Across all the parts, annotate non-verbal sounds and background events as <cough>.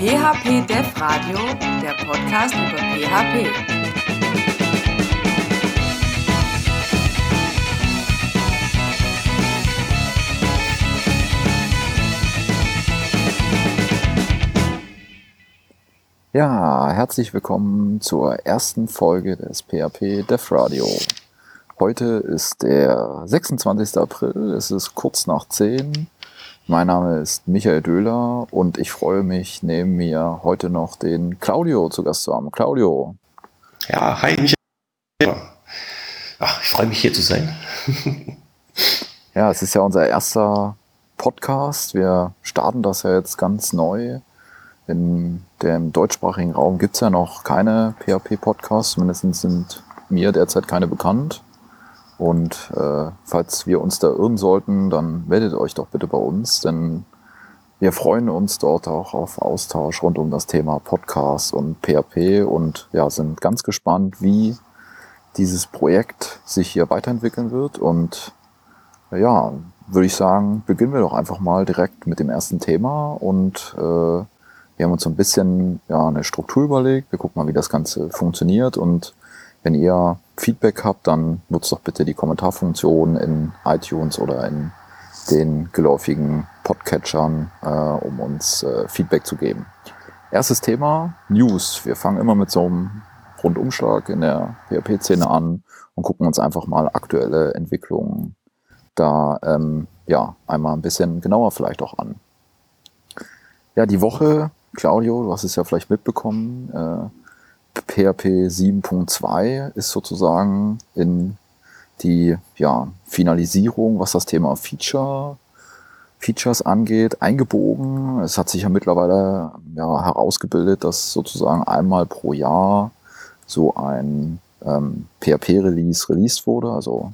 PHP Dev Radio, der Podcast über PHP. Ja, herzlich willkommen zur ersten Folge des PHP Dev Radio. Heute ist der 26. April, es ist kurz nach 10 mein Name ist Michael Döhler und ich freue mich, neben mir heute noch den Claudio zu Gast zu haben. Claudio. Ja, hi Michael. Ach, ich freue mich hier zu sein. <laughs> ja, es ist ja unser erster Podcast. Wir starten das ja jetzt ganz neu. In dem deutschsprachigen Raum gibt es ja noch keine PHP-Podcasts, zumindest sind mir derzeit keine bekannt. Und äh, falls wir uns da irren sollten, dann meldet euch doch bitte bei uns, denn wir freuen uns dort auch auf Austausch rund um das Thema Podcast und PHP und ja, sind ganz gespannt, wie dieses Projekt sich hier weiterentwickeln wird. Und ja, würde ich sagen, beginnen wir doch einfach mal direkt mit dem ersten Thema und äh, wir haben uns so ein bisschen ja, eine Struktur überlegt. Wir gucken mal, wie das Ganze funktioniert und wenn ihr Feedback habt, dann nutzt doch bitte die Kommentarfunktion in iTunes oder in den geläufigen Podcatchern, äh, um uns äh, Feedback zu geben. Erstes Thema, News. Wir fangen immer mit so einem Rundumschlag in der PHP-Szene an und gucken uns einfach mal aktuelle Entwicklungen da ähm, ja einmal ein bisschen genauer vielleicht auch an. Ja, die Woche, Claudio, du hast es ja vielleicht mitbekommen, äh, PHP 7.2 ist sozusagen in die ja, Finalisierung, was das Thema Feature, Features angeht, eingebogen. Es hat sich ja mittlerweile ja, herausgebildet, dass sozusagen einmal pro Jahr so ein ähm, PHP-Release released wurde. Also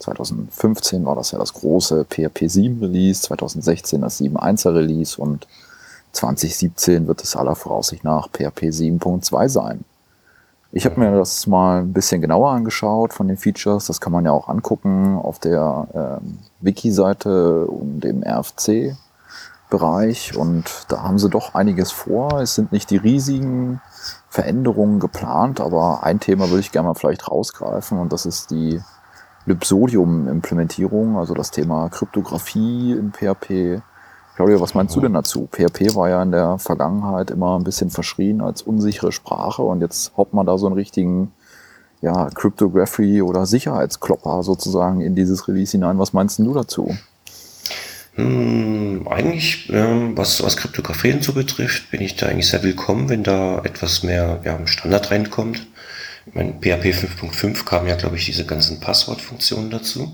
2015 war das ja das große PHP 7 Release, 2016 das 7.1er Release und 2017 wird es aller Voraussicht nach PHP 7.2 sein. Ich habe mir das mal ein bisschen genauer angeschaut von den Features. Das kann man ja auch angucken auf der ähm, Wiki-Seite und dem RFC-Bereich. Und da haben sie doch einiges vor. Es sind nicht die riesigen Veränderungen geplant, aber ein Thema würde ich gerne mal vielleicht rausgreifen und das ist die Lipsodium-Implementierung, also das Thema Kryptographie in PHP Claudia, was meinst du denn dazu? PHP war ja in der Vergangenheit immer ein bisschen verschrien als unsichere Sprache und jetzt haut man da so einen richtigen ja, Cryptography oder Sicherheitsklopper sozusagen in dieses Release hinein. Was meinst du dazu? Hm, eigentlich, ähm, was, was Kryptographie hinzu betrifft, bin ich da eigentlich sehr willkommen, wenn da etwas mehr ja, Standard reinkommt. Ich meine, PHP 5.5 kam ja, glaube ich, diese ganzen Passwortfunktionen dazu.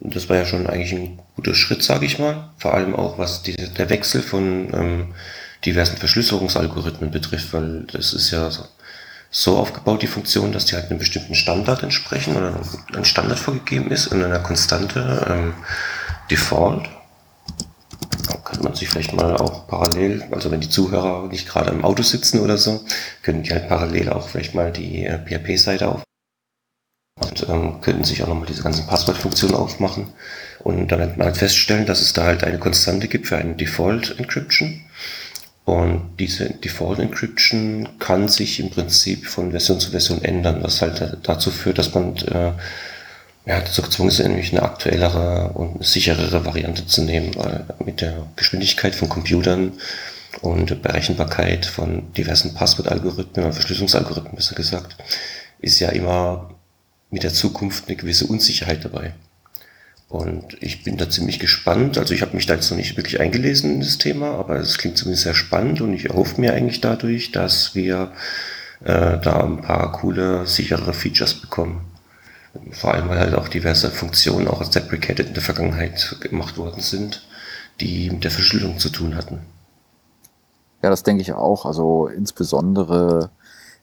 Und das war ja schon eigentlich ein guter Schritt, sage ich mal. Vor allem auch, was die, der Wechsel von ähm, diversen Verschlüsselungsalgorithmen betrifft, weil das ist ja so, so aufgebaut, die Funktion, dass die halt einem bestimmten Standard entsprechen oder ein Standard vorgegeben ist in einer Konstante ähm, Default. Da kann man sich vielleicht mal auch parallel, also wenn die Zuhörer nicht gerade im Auto sitzen oder so, können die halt parallel auch vielleicht mal die äh, PHP-Seite auf und ähm, könnten sich auch nochmal diese ganzen Passwortfunktionen aufmachen und dann halt mal feststellen, dass es da halt eine Konstante gibt für eine Default Encryption. Und diese Default Encryption kann sich im Prinzip von Version zu Version ändern, was halt dazu führt, dass man äh, ja, dazu gezwungen ist, nämlich eine aktuellere und sicherere Variante zu nehmen, weil mit der Geschwindigkeit von Computern und Berechenbarkeit von diversen Passwortalgorithmen oder Verschlüsselungsalgorithmen besser gesagt, ist ja immer mit der Zukunft eine gewisse Unsicherheit dabei. Und ich bin da ziemlich gespannt. Also ich habe mich da jetzt noch nicht wirklich eingelesen in das Thema, aber es klingt zumindest sehr spannend und ich erhoffe mir eigentlich dadurch, dass wir äh, da ein paar coole, sichere Features bekommen. Vor allem, weil halt auch diverse Funktionen auch als deprecated in der Vergangenheit gemacht worden sind, die mit der Verschlüsselung zu tun hatten. Ja, das denke ich auch. Also insbesondere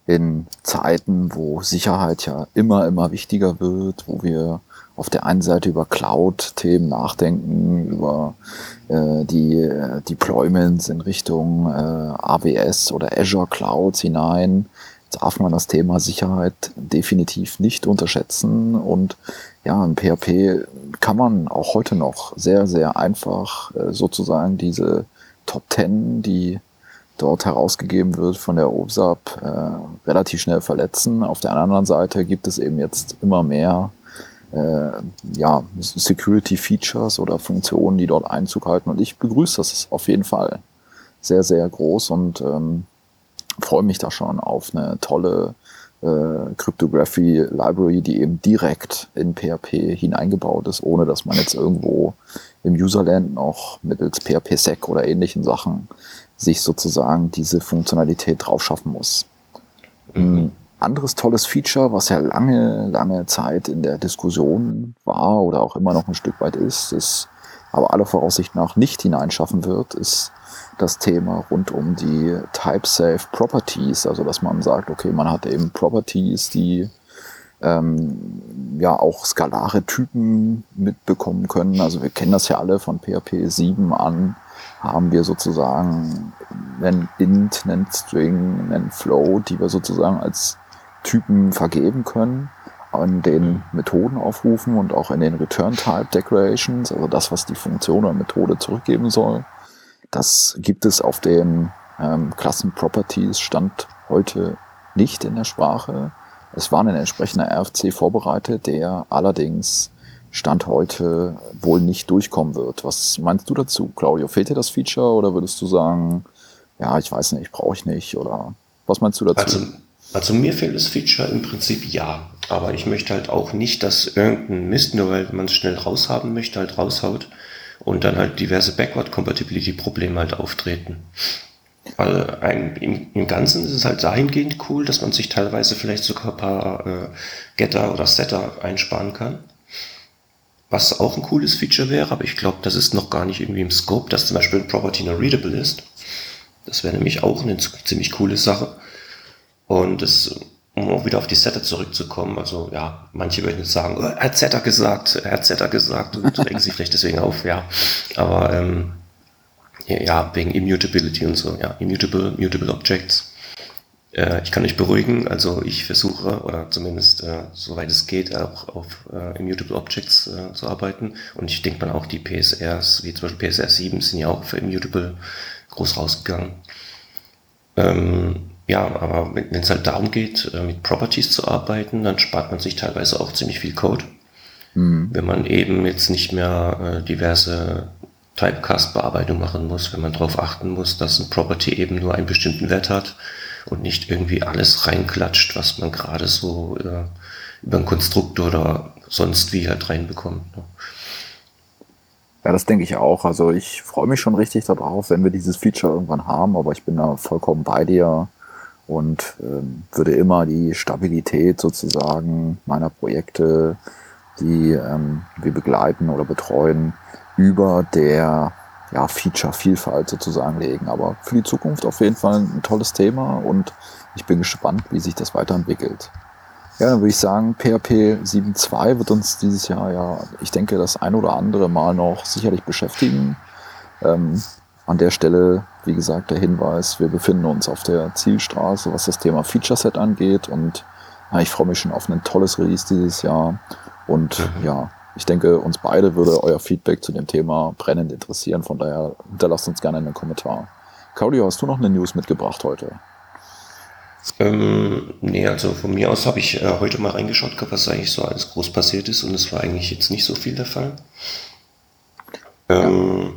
in Zeiten, wo Sicherheit ja immer, immer wichtiger wird, wo wir auf der einen Seite über Cloud-Themen nachdenken, über äh, die äh, Deployments in Richtung äh, AWS oder Azure Clouds hinein, darf man das Thema Sicherheit definitiv nicht unterschätzen. Und ja, in PHP kann man auch heute noch sehr, sehr einfach äh, sozusagen diese Top 10, die dort herausgegeben wird von der OSAP, äh, relativ schnell verletzen. Auf der anderen Seite gibt es eben jetzt immer mehr äh, ja, Security-Features oder Funktionen, die dort Einzug halten. Und ich begrüße das auf jeden Fall sehr, sehr groß und ähm, freue mich da schon auf eine tolle äh, Cryptography Library, die eben direkt in PHP hineingebaut ist, ohne dass man jetzt irgendwo im Userland noch mittels PHP-Sec oder ähnlichen Sachen sich sozusagen diese Funktionalität drauf schaffen muss. Mhm. Ein anderes tolles Feature, was ja lange, lange Zeit in der Diskussion war oder auch immer noch ein Stück weit ist, ist aber aller Voraussicht nach nicht hineinschaffen wird, ist das Thema rund um die Type-Safe Properties, also dass man sagt, okay, man hat eben Properties, die ähm, ja auch skalare Typen mitbekommen können. Also wir kennen das ja alle von PHP 7 an, haben wir sozusagen einen int, einen string, einen flow, die wir sozusagen als Typen vergeben können an den Methoden aufrufen und auch in den Return Type Declarations, also das, was die Funktion oder Methode zurückgeben soll. Das gibt es auf den ähm, Klassen-Properties Stand heute nicht in der Sprache. Es war ein entsprechender RFC vorbereitet, der allerdings Stand heute wohl nicht durchkommen wird. Was meinst du dazu, Claudio? Fehlt dir das Feature oder würdest du sagen, ja, ich weiß nicht, brauche ich nicht oder was meinst du dazu? Also, also mir fehlt das Feature im Prinzip ja, aber ich möchte halt auch nicht, dass irgendein Mist, nur weil man es schnell raushaben möchte, halt raushaut und dann halt diverse Backward-Compatibility-Probleme halt auftreten. Weil ein, im, im, Ganzen ist es halt dahingehend cool, dass man sich teilweise vielleicht sogar ein paar äh, Getter oder Setter einsparen kann. Was auch ein cooles Feature wäre, aber ich glaube, das ist noch gar nicht irgendwie im Scope, dass zum Beispiel ein Property nur readable ist. Das wäre nämlich auch eine ziemlich coole Sache. Und das um auch wieder auf die Setter zurückzukommen, also ja, manche würden jetzt sagen, oh, er hat Setter gesagt, er hat Setter gesagt und <laughs> regen sich vielleicht deswegen auf, ja. Aber ähm, ja, wegen Immutability und so, ja, Immutable, Mutable Objects. Äh, ich kann euch beruhigen, also ich versuche, oder zumindest äh, soweit es geht, auch auf äh, Immutable Objects äh, zu arbeiten. Und ich denke mal auch die PSRs, wie zum Beispiel PSR 7, sind ja auch für Immutable groß rausgegangen. Ähm, ja, aber wenn es halt darum geht, äh, mit Properties zu arbeiten, dann spart man sich teilweise auch ziemlich viel Code. Mhm. Wenn man eben jetzt nicht mehr äh, diverse Typecast-Bearbeitung machen muss, wenn man darauf achten muss, dass ein Property eben nur einen bestimmten Wert hat und nicht irgendwie alles reinklatscht, was man gerade so äh, über ein Konstrukt oder sonst wie halt reinbekommt. Ne? Ja, das denke ich auch. Also ich freue mich schon richtig darauf, wenn wir dieses Feature irgendwann haben, aber ich bin da vollkommen bei dir und ähm, würde immer die Stabilität sozusagen meiner Projekte, die ähm, wir begleiten oder betreuen, über der ja, Feature-Vielfalt sozusagen legen. Aber für die Zukunft auf jeden Fall ein tolles Thema und ich bin gespannt, wie sich das weiterentwickelt. Ja, dann würde ich sagen, PHP 7.2 wird uns dieses Jahr ja, ich denke, das ein oder andere Mal noch sicherlich beschäftigen. Ähm, an der Stelle, wie gesagt, der Hinweis, wir befinden uns auf der Zielstraße, was das Thema Feature Set angeht und ja, ich freue mich schon auf ein tolles Release dieses Jahr und mhm. ja, ich denke, uns beide würde euer Feedback zu dem Thema brennend interessieren, von daher hinterlasst uns gerne einen Kommentar. Claudio, hast du noch eine News mitgebracht heute? Ähm, nee, also von mir aus habe ich äh, heute mal reingeschaut, was eigentlich so alles groß passiert ist und es war eigentlich jetzt nicht so viel der Fall. Ähm, ja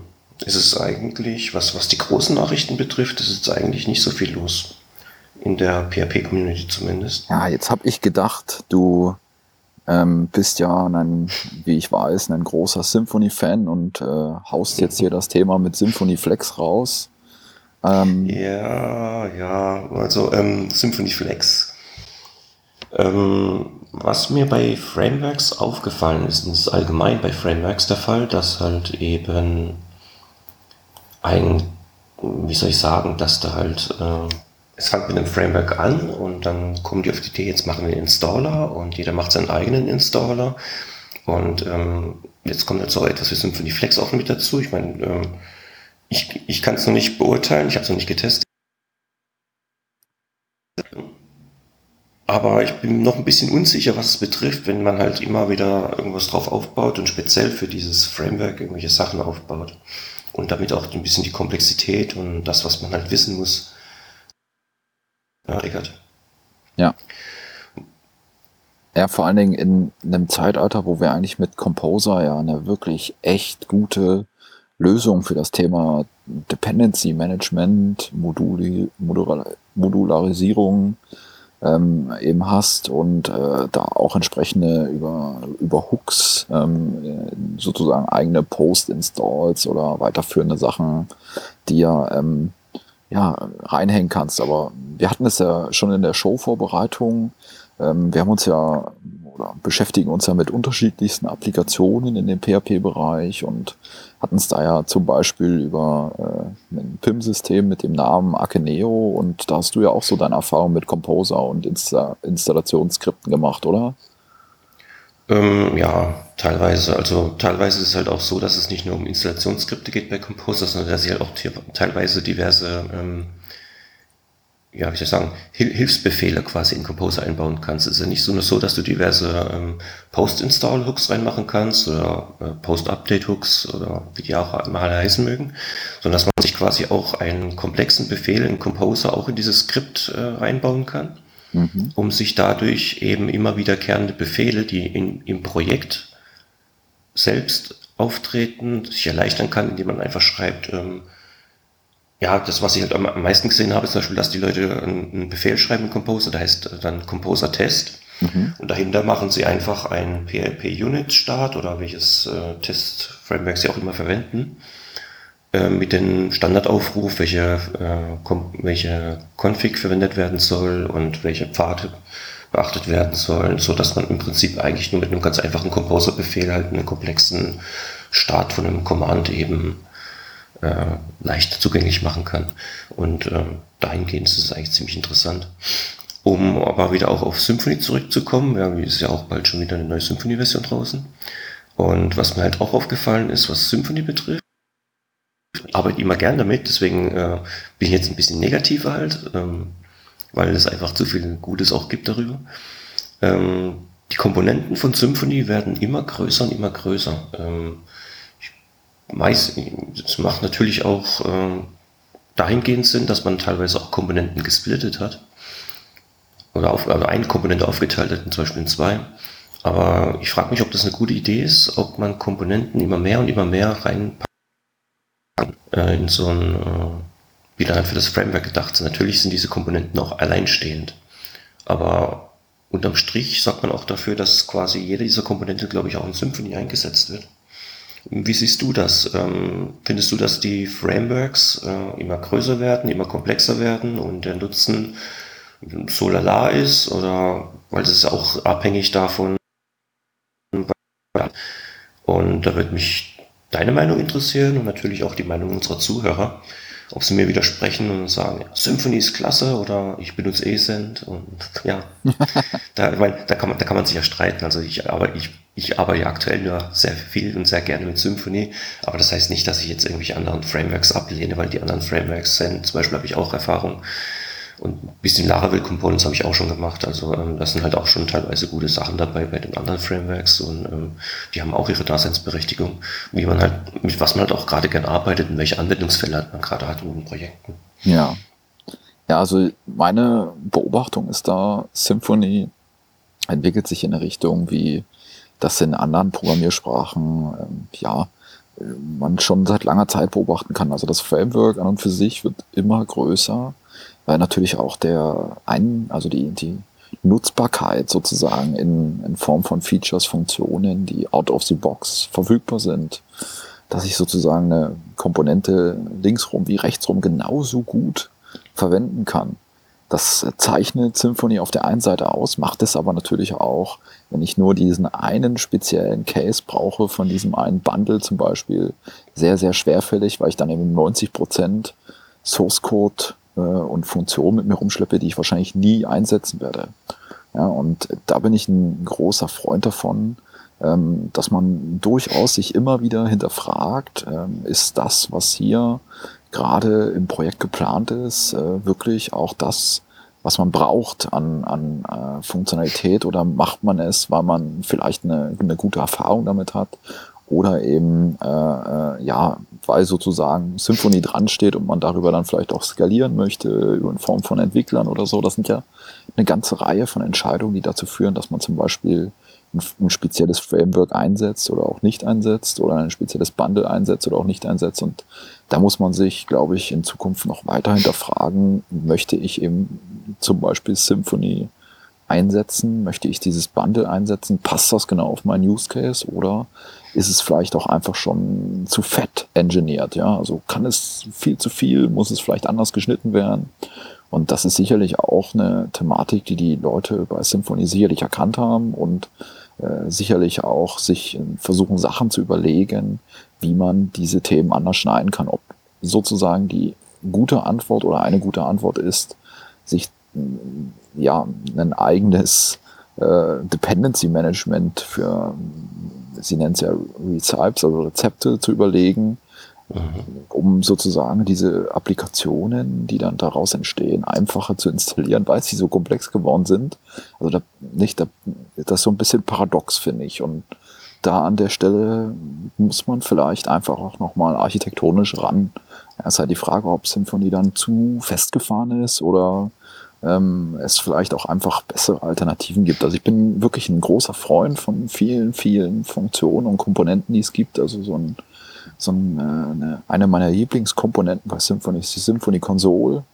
ist es eigentlich, was, was die großen Nachrichten betrifft, ist jetzt eigentlich nicht so viel los. In der PHP-Community zumindest. Ja, jetzt habe ich gedacht, du ähm, bist ja, ein, wie ich weiß, ein großer Symphony-Fan und äh, haust jetzt hier das Thema mit Symphony Flex raus. Ähm, ja, ja, also ähm, Symphony Flex. Ähm, was mir bei Frameworks aufgefallen ist, und das ist allgemein bei Frameworks der Fall, dass halt eben ein, wie soll ich sagen, dass da halt, äh, es fängt mit einem Framework an und dann kommen die auf die Idee, jetzt machen wir einen Installer und jeder macht seinen eigenen Installer. Und ähm, jetzt kommt halt so etwas wie Symphony Flex auch mit dazu. Ich meine, ähm, ich, ich kann es noch nicht beurteilen, ich habe es noch nicht getestet. Aber ich bin noch ein bisschen unsicher, was es betrifft, wenn man halt immer wieder irgendwas drauf aufbaut und speziell für dieses Framework irgendwelche Sachen aufbaut. und damit auch ein bisschen die Komplexität und das, was man halt wissen muss, triggert. Ja. Ja, vor allen Dingen in einem Zeitalter, wo wir eigentlich mit Composer ja eine wirklich echt gute Lösung für das Thema Dependency Management, Moduli, Modular, Modularisierung ähm, eben hast und äh, da auch entsprechende über, über Hooks ähm, sozusagen eigene Post-Installs oder weiterführende Sachen, die ja, ähm, ja reinhängen kannst. Aber wir hatten es ja schon in der Show-Vorbereitung. Ähm, wir haben uns ja oder beschäftigen uns ja mit unterschiedlichsten Applikationen in dem PHP-Bereich und hatten es da ja zum Beispiel über äh, ein PIM-System mit dem Namen Akeneo und da hast du ja auch so deine Erfahrung mit Composer und Insta Installationsskripten gemacht, oder? Ähm, ja, teilweise. Also teilweise ist es halt auch so, dass es nicht nur um Installationsskripte geht bei Composer, sondern dass ich halt auch teilweise diverse ähm, ja, wie soll ich sagen, Hil Hilfsbefehle quasi in Composer einbauen kannst. Es ist ja nicht so nur so, dass du diverse ähm, Post-Install-Hooks reinmachen kannst oder äh, Post-Update-Hooks oder wie die auch mal heißen mögen, sondern dass man sich quasi auch einen komplexen Befehl in Composer auch in dieses Skript äh, reinbauen kann, mhm. um sich dadurch eben immer wiederkehrende Befehle, die in, im Projekt selbst auftreten, sich erleichtern kann, indem man einfach schreibt, ähm, ja, das, was ich halt am meisten gesehen habe, ist zum Beispiel, dass die Leute einen Befehl schreiben in Composer, der heißt dann Composer Test. Mhm. Und dahinter machen sie einfach einen PHP-Unit-Start oder welches äh, Test-Framework sie auch immer verwenden, mit dem Standardaufruf, welche, äh, welche Config verwendet werden soll und welche Pfade beachtet werden sollen, so dass man im Prinzip eigentlich nur mit einem ganz einfachen Composer-Befehl halt einen komplexen Start von einem Command eben äh, leicht zugänglich machen kann. Und äh, dahingehend ist es eigentlich ziemlich interessant. Um aber wieder auch auf Symphony zurückzukommen, ja, ist ja auch bald schon wieder eine neue Symphony-Version draußen. Und was mir halt auch aufgefallen ist, was Symphony betrifft, arbeite immer gern damit, deswegen äh, bin ich jetzt ein bisschen negativer halt, ähm, weil es einfach zu viel Gutes auch gibt darüber. Ähm, die Komponenten von Symphony werden immer größer und immer größer. Ähm, meist, das macht natürlich auch äh, dahingehend Sinn, dass man teilweise auch Komponenten gesplittet hat. Oder auf, also eine Komponente aufgeteilt hat, zum Beispiel in zwei. Aber ich frage mich, ob das eine gute Idee ist, ob man Komponenten immer mehr und immer mehr reinpackt äh, in so ein, äh, wie dann für das Framework gedacht sind. Natürlich sind diese Komponenten auch alleinstehend. Aber unterm Strich sagt man auch dafür, dass quasi jede dieser Komponente, glaube ich, auch in Symfony eingesetzt wird. Wie siehst du das? Ähm, findest du, dass die Frameworks äh, immer größer werden, immer komplexer werden und der Nutzen so lala ist? Oder weil es ist auch abhängig davon. Und da würde mich deine Meinung interessieren und natürlich auch die Meinung unserer Zuhörer ob sie mir widersprechen und sagen, ja, Symphony ist klasse oder ich benutze Ascent und ja, <laughs> da, ich mein, da, kann man, da kann man sich ja streiten. Also ich, aber ich, ich arbeite ja aktuell nur sehr viel und sehr gerne mit Symphony, aber das heißt nicht, dass ich jetzt irgendwelche anderen Frameworks ablehne, weil die anderen Frameworks sind, zum Beispiel habe ich auch Erfahrung und ein bisschen Laravel Components habe ich auch schon gemacht. Also ähm, das sind halt auch schon teilweise gute Sachen dabei bei den anderen Frameworks und ähm, die haben auch ihre Daseinsberechtigung, wie man halt, mit was man halt auch gerade gern arbeitet und welche Anwendungsfälle man gerade hat in den Projekten. Ja. Ja, also meine Beobachtung ist da, Symfony entwickelt sich in eine Richtung, wie das in anderen Programmiersprachen, ähm, ja, man schon seit langer Zeit beobachten kann. Also das Framework an und für sich wird immer größer weil natürlich auch der ein, also die, die Nutzbarkeit sozusagen in, in Form von Features, Funktionen, die out of the box verfügbar sind, dass ich sozusagen eine Komponente linksrum wie rechtsrum genauso gut verwenden kann. Das zeichnet Symfony auf der einen Seite aus, macht es aber natürlich auch, wenn ich nur diesen einen speziellen Case brauche, von diesem einen Bundle zum Beispiel, sehr, sehr schwerfällig, weil ich dann eben 90 Prozent Source Code äh, und Funktionen mit mir rumschleppe, die ich wahrscheinlich nie einsetzen werde. Ja, und da bin ich ein großer Freund davon, ähm, dass man durchaus sich immer wieder hinterfragt, ähm, ist das, was hier gerade im Projekt geplant ist, äh, wirklich auch das, was man braucht an, an äh, Funktionalität oder macht man es, weil man vielleicht eine, eine gute Erfahrung damit hat oder eben äh, äh, ja, weil sozusagen Symphony dran steht und man darüber dann vielleicht auch skalieren möchte in Form von Entwicklern oder so. Das sind ja eine ganze Reihe von Entscheidungen, die dazu führen, dass man zum Beispiel ein, ein spezielles Framework einsetzt oder auch nicht einsetzt oder ein spezielles Bundle einsetzt oder auch nicht einsetzt. Und da muss man sich, glaube ich, in Zukunft noch weiter hinterfragen, möchte ich eben zum Beispiel Symphony einsetzen? Möchte ich dieses Bundle einsetzen? Passt das genau auf meinen Use Case oder ist es vielleicht auch einfach schon zu fett engineert? Ja, also kann es viel zu viel? Muss es vielleicht anders geschnitten werden? Und das ist sicherlich auch eine Thematik, die die Leute bei Symphony sicherlich erkannt haben und äh, sicherlich auch sich versuchen, Sachen zu überlegen, wie man diese Themen anders schneiden kann. Ob sozusagen die gute Antwort oder eine gute Antwort ist, sich ja, ein eigenes äh, Dependency Management für, sie nennt es ja Recipes, also Rezepte zu überlegen, mhm. um sozusagen diese Applikationen, die dann daraus entstehen, einfacher zu installieren, weil sie so komplex geworden sind. Also da, nicht, da, das ist so ein bisschen paradox, finde ich. Und da an der Stelle muss man vielleicht einfach auch nochmal architektonisch ran. Ja, ist halt die Frage, ob Symfony dann zu festgefahren ist oder ähm, es vielleicht auch einfach bessere Alternativen gibt. Also ich bin wirklich ein großer Freund von vielen, vielen Funktionen und Komponenten, die es gibt. Also so ein, so ein, äh, eine, eine meiner Lieblingskomponenten bei Symfony ist die Symfony Console.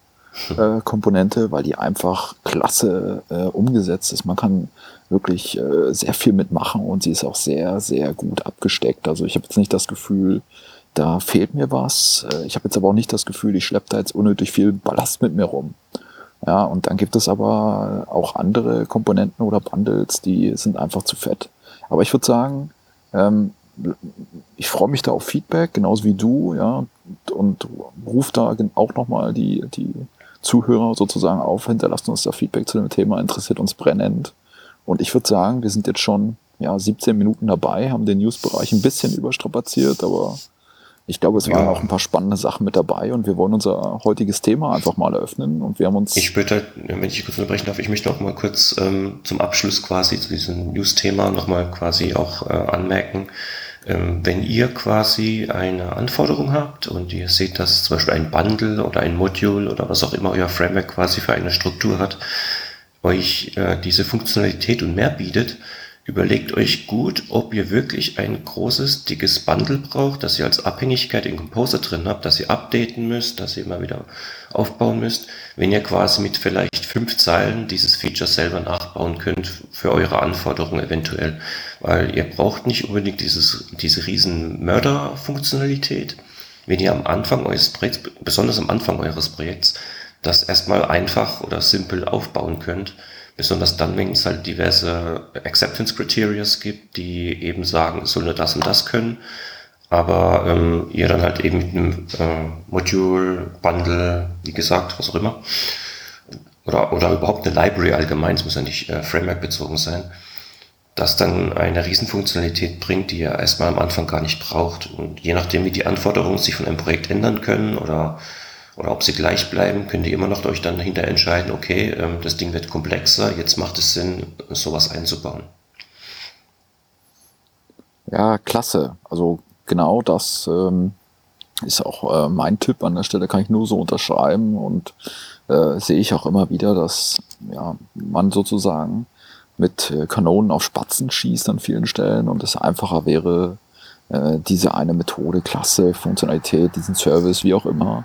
Äh, Komponente, weil die einfach klasse äh, umgesetzt ist. Man kann wirklich äh, sehr viel mitmachen und sie ist auch sehr, sehr gut abgesteckt. Also ich habe jetzt nicht das Gefühl, da fehlt mir was. Äh, ich habe jetzt aber auch nicht das Gefühl, ich schleppe da jetzt unnötig viel Ballast mit mir rum. Ja, und dann gibt es aber auch andere Komponenten oder Bundles, die sind einfach zu fett. Aber ich würde sagen, ähm, ich freue mich da auf Feedback, genauso wie du, ja, und ruf da auch nochmal die, die Zuhörer sozusagen auf, hinterlasst uns da Feedback zu dem Thema, interessiert uns brennend. Und ich würde sagen, wir sind jetzt schon ja, 17 Minuten dabei, haben den Newsbereich ein bisschen überstrapaziert, aber ich glaube, es waren ja. auch ein paar spannende Sachen mit dabei und wir wollen unser heutiges Thema einfach mal eröffnen und wir haben uns. Ich würde, wenn ich kurz unterbrechen darf, ich möchte noch mal kurz ähm, zum Abschluss quasi zu diesem News-Thema noch mal quasi auch äh, anmerken, ähm, wenn ihr quasi eine Anforderung habt und ihr seht, dass zum Beispiel ein Bundle oder ein Module oder was auch immer euer Framework quasi für eine Struktur hat, euch äh, diese Funktionalität und mehr bietet, Überlegt euch gut, ob ihr wirklich ein großes, dickes Bundle braucht, das ihr als Abhängigkeit in Composer drin habt, das ihr updaten müsst, das ihr immer wieder aufbauen müsst. Wenn ihr quasi mit vielleicht fünf Zeilen dieses Feature selber nachbauen könnt für eure Anforderungen eventuell. Weil ihr braucht nicht unbedingt dieses, diese riesen Mörder-Funktionalität. Wenn ihr am Anfang eures Projekts, besonders am Anfang eures Projekts, das erstmal einfach oder simpel aufbauen könnt, Besonders dann, wenn es halt diverse Acceptance Criteria gibt, die eben sagen, es soll nur das und das können. Aber ähm, ihr dann halt eben mit einem äh, Module, Bundle, wie gesagt, was auch immer, oder, oder überhaupt eine Library allgemein, es muss ja nicht äh, Framework bezogen sein, das dann eine Riesenfunktionalität bringt, die ihr erstmal am Anfang gar nicht braucht. Und je nachdem, wie die Anforderungen sich von einem Projekt ändern können oder oder ob sie gleich bleiben, könnt ihr immer noch euch dann hinter entscheiden, okay, ähm, das Ding wird komplexer, jetzt macht es Sinn, sowas einzubauen. Ja, klasse. Also genau das ähm, ist auch äh, mein Tipp an der Stelle, kann ich nur so unterschreiben und äh, sehe ich auch immer wieder, dass ja, man sozusagen mit äh, Kanonen auf Spatzen schießt an vielen Stellen und es einfacher wäre, äh, diese eine Methode, Klasse, Funktionalität, diesen Service, wie auch immer,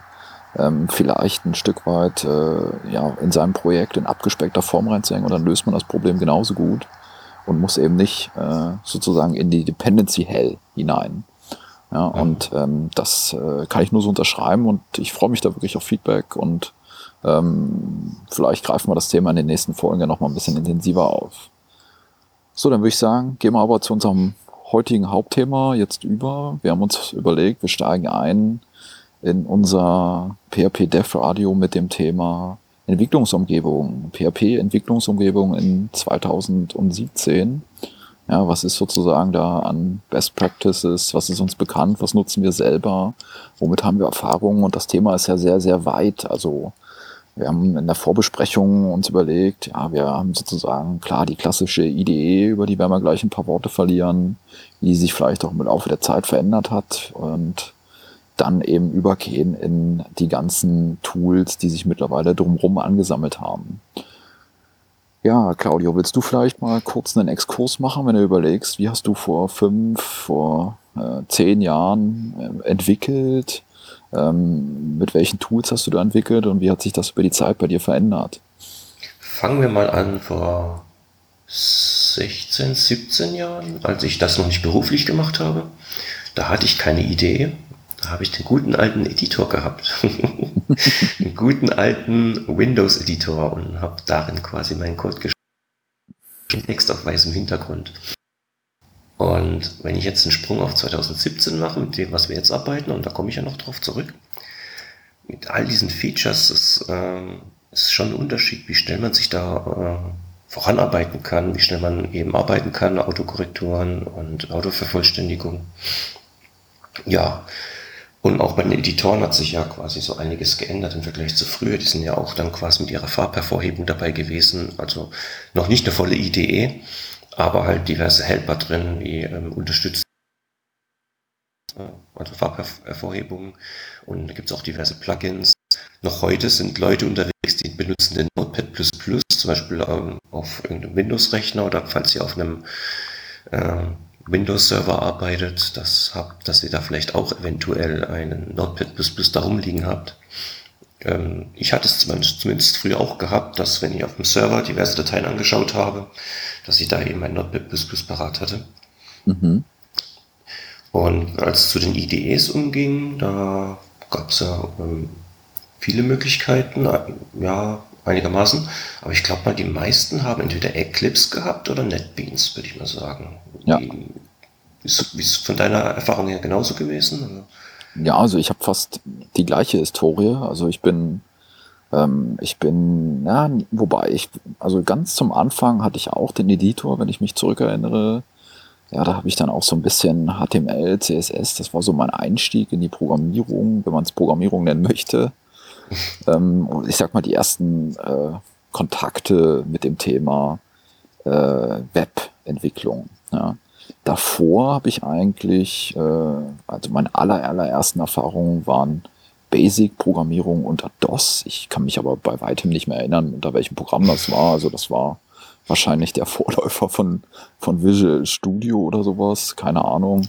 ähm, vielleicht ein Stück weit äh, ja, in seinem Projekt in abgespeckter Form reinzuhängen und dann löst man das Problem genauso gut und muss eben nicht äh, sozusagen in die Dependency Hell hinein. Ja, und ähm, das äh, kann ich nur so unterschreiben und ich freue mich da wirklich auf Feedback und ähm, vielleicht greifen wir das Thema in den nächsten Folgen ja nochmal ein bisschen intensiver auf. So, dann würde ich sagen, gehen wir aber zu unserem heutigen Hauptthema jetzt über. Wir haben uns überlegt, wir steigen ein in unser PHP Dev Radio mit dem Thema Entwicklungsumgebung, PHP Entwicklungsumgebung in 2017. Ja, was ist sozusagen da an Best Practices? Was ist uns bekannt? Was nutzen wir selber? Womit haben wir Erfahrungen? Und das Thema ist ja sehr, sehr weit. Also wir haben in der Vorbesprechung uns überlegt, ja, wir haben sozusagen klar die klassische Idee, über die werden wir gleich ein paar Worte verlieren, die sich vielleicht auch im Laufe der Zeit verändert hat und dann eben übergehen in die ganzen Tools, die sich mittlerweile drumherum angesammelt haben. Ja, Claudio, willst du vielleicht mal kurz einen Exkurs machen, wenn du überlegst, wie hast du vor fünf, vor äh, zehn Jahren äh, entwickelt? Ähm, mit welchen Tools hast du da entwickelt und wie hat sich das über die Zeit bei dir verändert? Fangen wir mal an vor 16, 17 Jahren, als ich das noch nicht beruflich gemacht habe. Da hatte ich keine Idee. Da habe ich den guten alten Editor gehabt. <laughs> den guten alten Windows-Editor und habe darin quasi meinen Code geschrieben. Text auf weißem Hintergrund. Und wenn ich jetzt einen Sprung auf 2017 mache, mit dem, was wir jetzt arbeiten, und da komme ich ja noch drauf zurück, mit all diesen Features ist, äh, ist schon ein Unterschied, wie schnell man sich da äh, voranarbeiten kann, wie schnell man eben arbeiten kann, Autokorrekturen und Autovervollständigung. Ja, und auch bei den Editoren hat sich ja quasi so einiges geändert im Vergleich zu früher. Die sind ja auch dann quasi mit ihrer Farbhervorhebung dabei gewesen. Also noch nicht eine volle IDE, aber halt diverse Helper drin, wie ähm, unterstützt, äh, also Farbhervorhebungen und da gibt es auch diverse Plugins. Noch heute sind Leute unterwegs, die benutzen den Notepad++, zum Beispiel ähm, auf irgendeinem Windows-Rechner oder falls ihr auf einem äh, Windows-Server arbeitet, das habt, dass ihr da vielleicht auch eventuell einen Notepad++ da rumliegen habt. Ähm, ich hatte es zumindest, früher auch gehabt, dass wenn ich auf dem Server diverse Dateien angeschaut habe, dass ich da eben ein Notepad++ parat hatte. Mhm. Und als es zu den IDEs umging, da gab es ja ähm, viele Möglichkeiten, ja, einigermaßen. Aber ich glaube mal, die meisten haben entweder Eclipse gehabt oder NetBeans, würde ich mal sagen. Ja. Wie, ist, ist von deiner Erfahrung her genauso gewesen? Ja, also ich habe fast die gleiche Historie. Also ich bin, ähm, ich bin, ja, wobei ich, also ganz zum Anfang hatte ich auch den Editor, wenn ich mich zurückerinnere. Ja, da habe ich dann auch so ein bisschen HTML, CSS, das war so mein Einstieg in die Programmierung, wenn man es Programmierung nennen möchte. Ähm, ich sag mal, die ersten äh, Kontakte mit dem Thema äh, Webentwicklung. Ja. Davor habe ich eigentlich, äh, also meine aller, allerersten Erfahrungen waren Basic-Programmierung unter DOS. Ich kann mich aber bei weitem nicht mehr erinnern, unter welchem Programm das war. Also das war wahrscheinlich der <laughs> Vorläufer von, von Visual Studio oder sowas, keine Ahnung.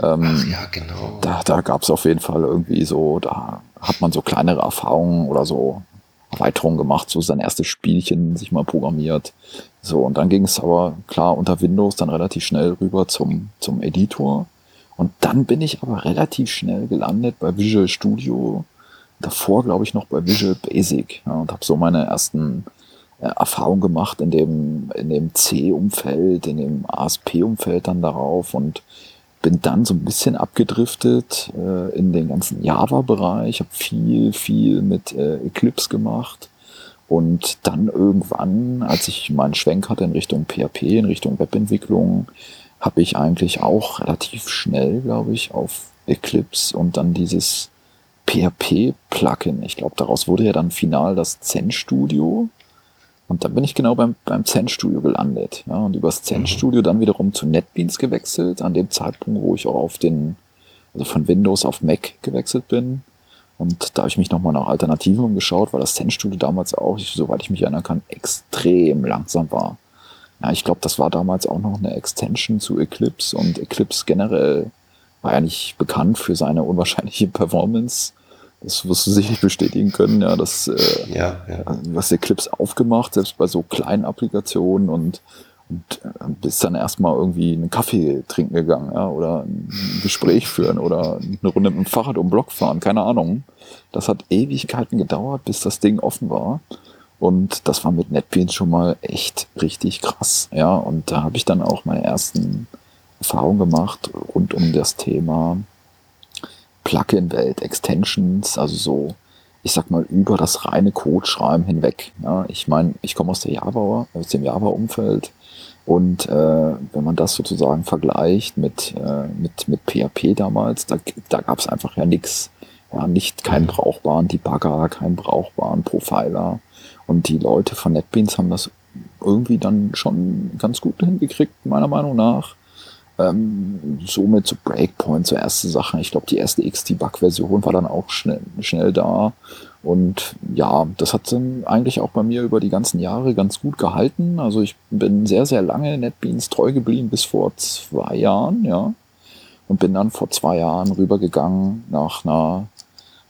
Ähm, Ach ja, genau. Da, da gab es auf jeden Fall irgendwie so, da hat man so kleinere Erfahrungen oder so Erweiterungen gemacht, so sein erstes Spielchen sich mal programmiert. So, und dann ging es aber klar unter Windows dann relativ schnell rüber zum, zum Editor. Und dann bin ich aber relativ schnell gelandet bei Visual Studio. Davor, glaube ich, noch bei Visual Basic. Ja, und habe so meine ersten äh, Erfahrungen gemacht in dem, in dem C-Umfeld, in dem ASP-Umfeld dann darauf und bin dann so ein bisschen abgedriftet äh, in den ganzen Java-Bereich, habe viel, viel mit äh, Eclipse gemacht und dann irgendwann, als ich meinen Schwenk hatte in Richtung PHP, in Richtung Webentwicklung, habe ich eigentlich auch relativ schnell, glaube ich, auf Eclipse und dann dieses PHP-Plugin. Ich glaube, daraus wurde ja dann final das Zen Studio. Und dann bin ich genau beim, beim Zen Studio gelandet. Ja, und übers Zen mhm. Studio dann wiederum zu NetBeans gewechselt, an dem Zeitpunkt, wo ich auch auf den, also von Windows auf Mac gewechselt bin. Und da habe ich mich nochmal nach Alternativen umgeschaut, weil das Zen Studio damals auch, ich, soweit ich mich erinnern kann, extrem langsam war. Ja, ich glaube, das war damals auch noch eine Extension zu Eclipse und Eclipse generell war ja nicht bekannt für seine unwahrscheinliche <laughs> Performance. Das wirst du sicherlich bestätigen können, ja, dass äh, ja, ja. was Eclipse aufgemacht, selbst bei so kleinen Applikationen und, und äh, bist dann erstmal irgendwie einen Kaffee trinken gegangen, ja, oder ein Gespräch führen oder eine Runde mit dem Fahrrad um Block fahren, keine Ahnung. Das hat Ewigkeiten gedauert, bis das Ding offen war. Und das war mit NetBeans schon mal echt richtig krass, ja. Und da habe ich dann auch meine ersten Erfahrungen gemacht rund um das Thema Plugin-Welt, Extensions, also so, ich sag mal, über das reine Code-Schreiben hinweg. Ja, ich meine, ich komme aus der Java, aus dem Java-Umfeld und äh, wenn man das sozusagen vergleicht mit, äh, mit, mit PHP damals, da, da gab es einfach ja nichts ja, nicht keinen brauchbaren Debugger, keinen brauchbaren Profiler. Und die Leute von NetBeans haben das irgendwie dann schon ganz gut hingekriegt, meiner Meinung nach. Ähm, somit zu Breakpoint, zur erste Sache. Ich glaube, die erste XT-Bug-Version war dann auch schnell, schnell da. Und ja, das hat dann eigentlich auch bei mir über die ganzen Jahre ganz gut gehalten. Also ich bin sehr, sehr lange NetBeans treu geblieben, bis vor zwei Jahren, ja. Und bin dann vor zwei Jahren rübergegangen nach einer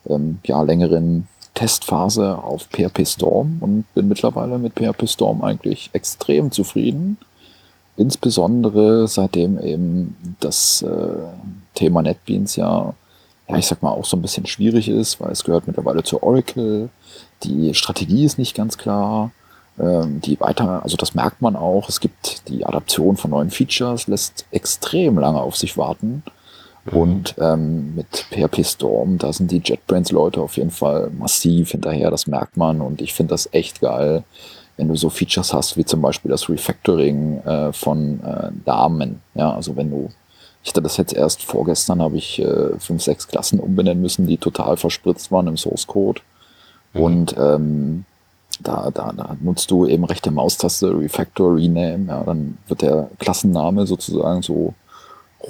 ähm, ja, längeren Testphase auf PHP Storm und bin mittlerweile mit PHP Storm eigentlich extrem zufrieden. Insbesondere seitdem eben das äh, Thema NetBeans ja, ja, ich sag mal, auch so ein bisschen schwierig ist, weil es gehört mittlerweile zu Oracle. Die Strategie ist nicht ganz klar. Ähm, die weiter, also das merkt man auch. Es gibt die Adaption von neuen Features, lässt extrem lange auf sich warten. Und ähm, mit PHP Storm, da sind die JetBrains-Leute auf jeden Fall massiv hinterher, das merkt man. Und ich finde das echt geil, wenn du so Features hast, wie zum Beispiel das Refactoring äh, von äh, Namen. Ja, also wenn du, ich hatte das jetzt erst vorgestern, habe ich äh, fünf, sechs Klassen umbenennen müssen, die total verspritzt waren im Source Code. Mhm. Und ähm, da, da, da nutzt du eben rechte Maustaste, Refactor, Rename, ja, dann wird der Klassenname sozusagen so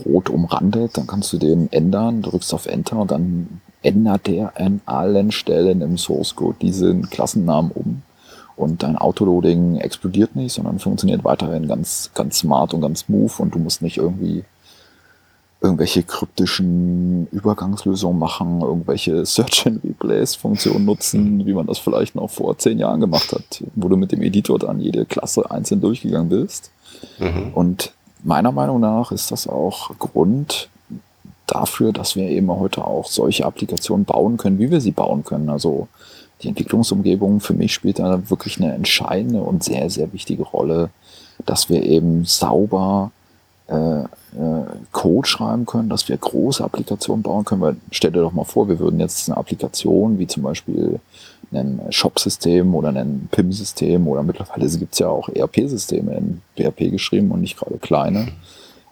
rot umrandet, dann kannst du den ändern, drückst auf Enter und dann ändert der an allen Stellen im Source Code diesen Klassennamen um. Und dein Autoloading explodiert nicht, sondern funktioniert weiterhin ganz, ganz smart und ganz smooth und du musst nicht irgendwie irgendwelche kryptischen Übergangslösungen machen, irgendwelche <laughs> Search and Replace Funktionen nutzen, wie man das vielleicht noch vor zehn Jahren gemacht hat, wo du mit dem Editor dann jede Klasse einzeln durchgegangen bist. Mhm. Und meiner Meinung nach ist das auch Grund dafür, dass wir eben heute auch solche Applikationen bauen können, wie wir sie bauen können. Also die Entwicklungsumgebung für mich spielt da wirklich eine entscheidende und sehr, sehr wichtige Rolle, dass wir eben sauber äh, äh, Code schreiben können, dass wir große Applikationen bauen können. Weil stell dir doch mal vor, wir würden jetzt eine Applikation wie zum Beispiel ein Shop-System oder ein PIM-System oder mittlerweile gibt es ja auch ERP-Systeme in PHP geschrieben und nicht gerade kleine,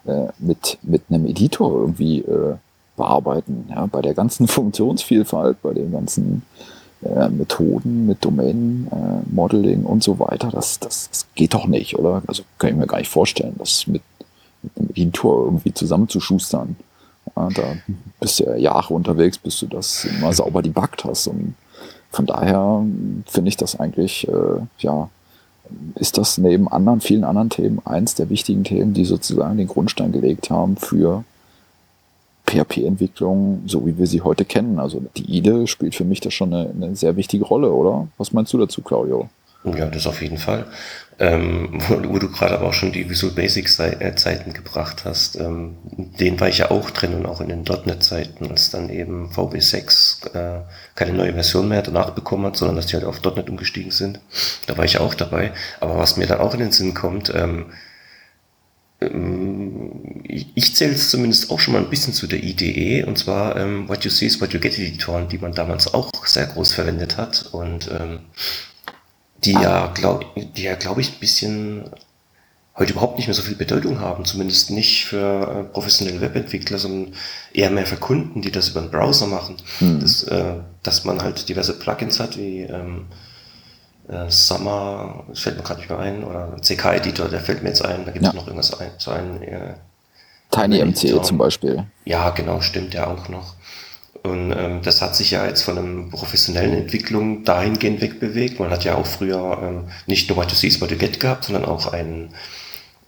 äh, mit, mit einem Editor irgendwie äh, bearbeiten. Ja, bei der ganzen <laughs> Funktionsvielfalt, bei den ganzen äh, Methoden mit Domain, äh, Modeling und so weiter, das, das, das geht doch nicht, oder? Also kann ich mir gar nicht vorstellen, das mit, mit einem Editor irgendwie zusammenzuschustern. Ja, da bist du ja Jahre unterwegs, bis du das mal sauber debuggt hast und von daher finde ich das eigentlich, äh, ja, ist das neben anderen, vielen anderen Themen eins der wichtigen Themen, die sozusagen den Grundstein gelegt haben für PHP-Entwicklung, so wie wir sie heute kennen. Also die IDE spielt für mich da schon eine, eine sehr wichtige Rolle, oder? Was meinst du dazu, Claudio? Ja, das auf jeden Fall. Ähm, wo, du gerade aber auch schon die Visual Basics äh, Zeiten gebracht hast, ähm, den war ich ja auch drin und auch in den .NET Zeiten, als dann eben VB6 äh, keine neue Version mehr danach bekommen hat, sondern dass die halt auf .NET umgestiegen sind. Da war ich auch dabei. Aber was mir dann auch in den Sinn kommt, ähm ich, ich zähle es zumindest auch schon mal ein bisschen zu der IDE, und zwar ähm, What You See is What You Get Editoren, die man damals auch sehr groß verwendet hat. Und ähm, die ja, glaube die ja, glaube ich, ein bisschen heute überhaupt nicht mehr so viel Bedeutung haben, zumindest nicht für äh, professionelle Webentwickler, sondern eher mehr für Kunden, die das über den Browser machen. Hm. Das, äh, dass man halt diverse Plugins hat, wie ähm, äh, Summer, das fällt mir gerade nicht mehr ein, oder CK-Editor, der fällt mir jetzt ein, da gibt es ja. noch irgendwas ein, so ein äh, TinyMC zum Beispiel. Ja, genau, stimmt ja auch noch. Und ähm, das hat sich ja jetzt von einer professionellen Entwicklung dahingehend wegbewegt. Man hat ja auch früher ähm, nicht nur What You See is What You Get gehabt, sondern auch ein,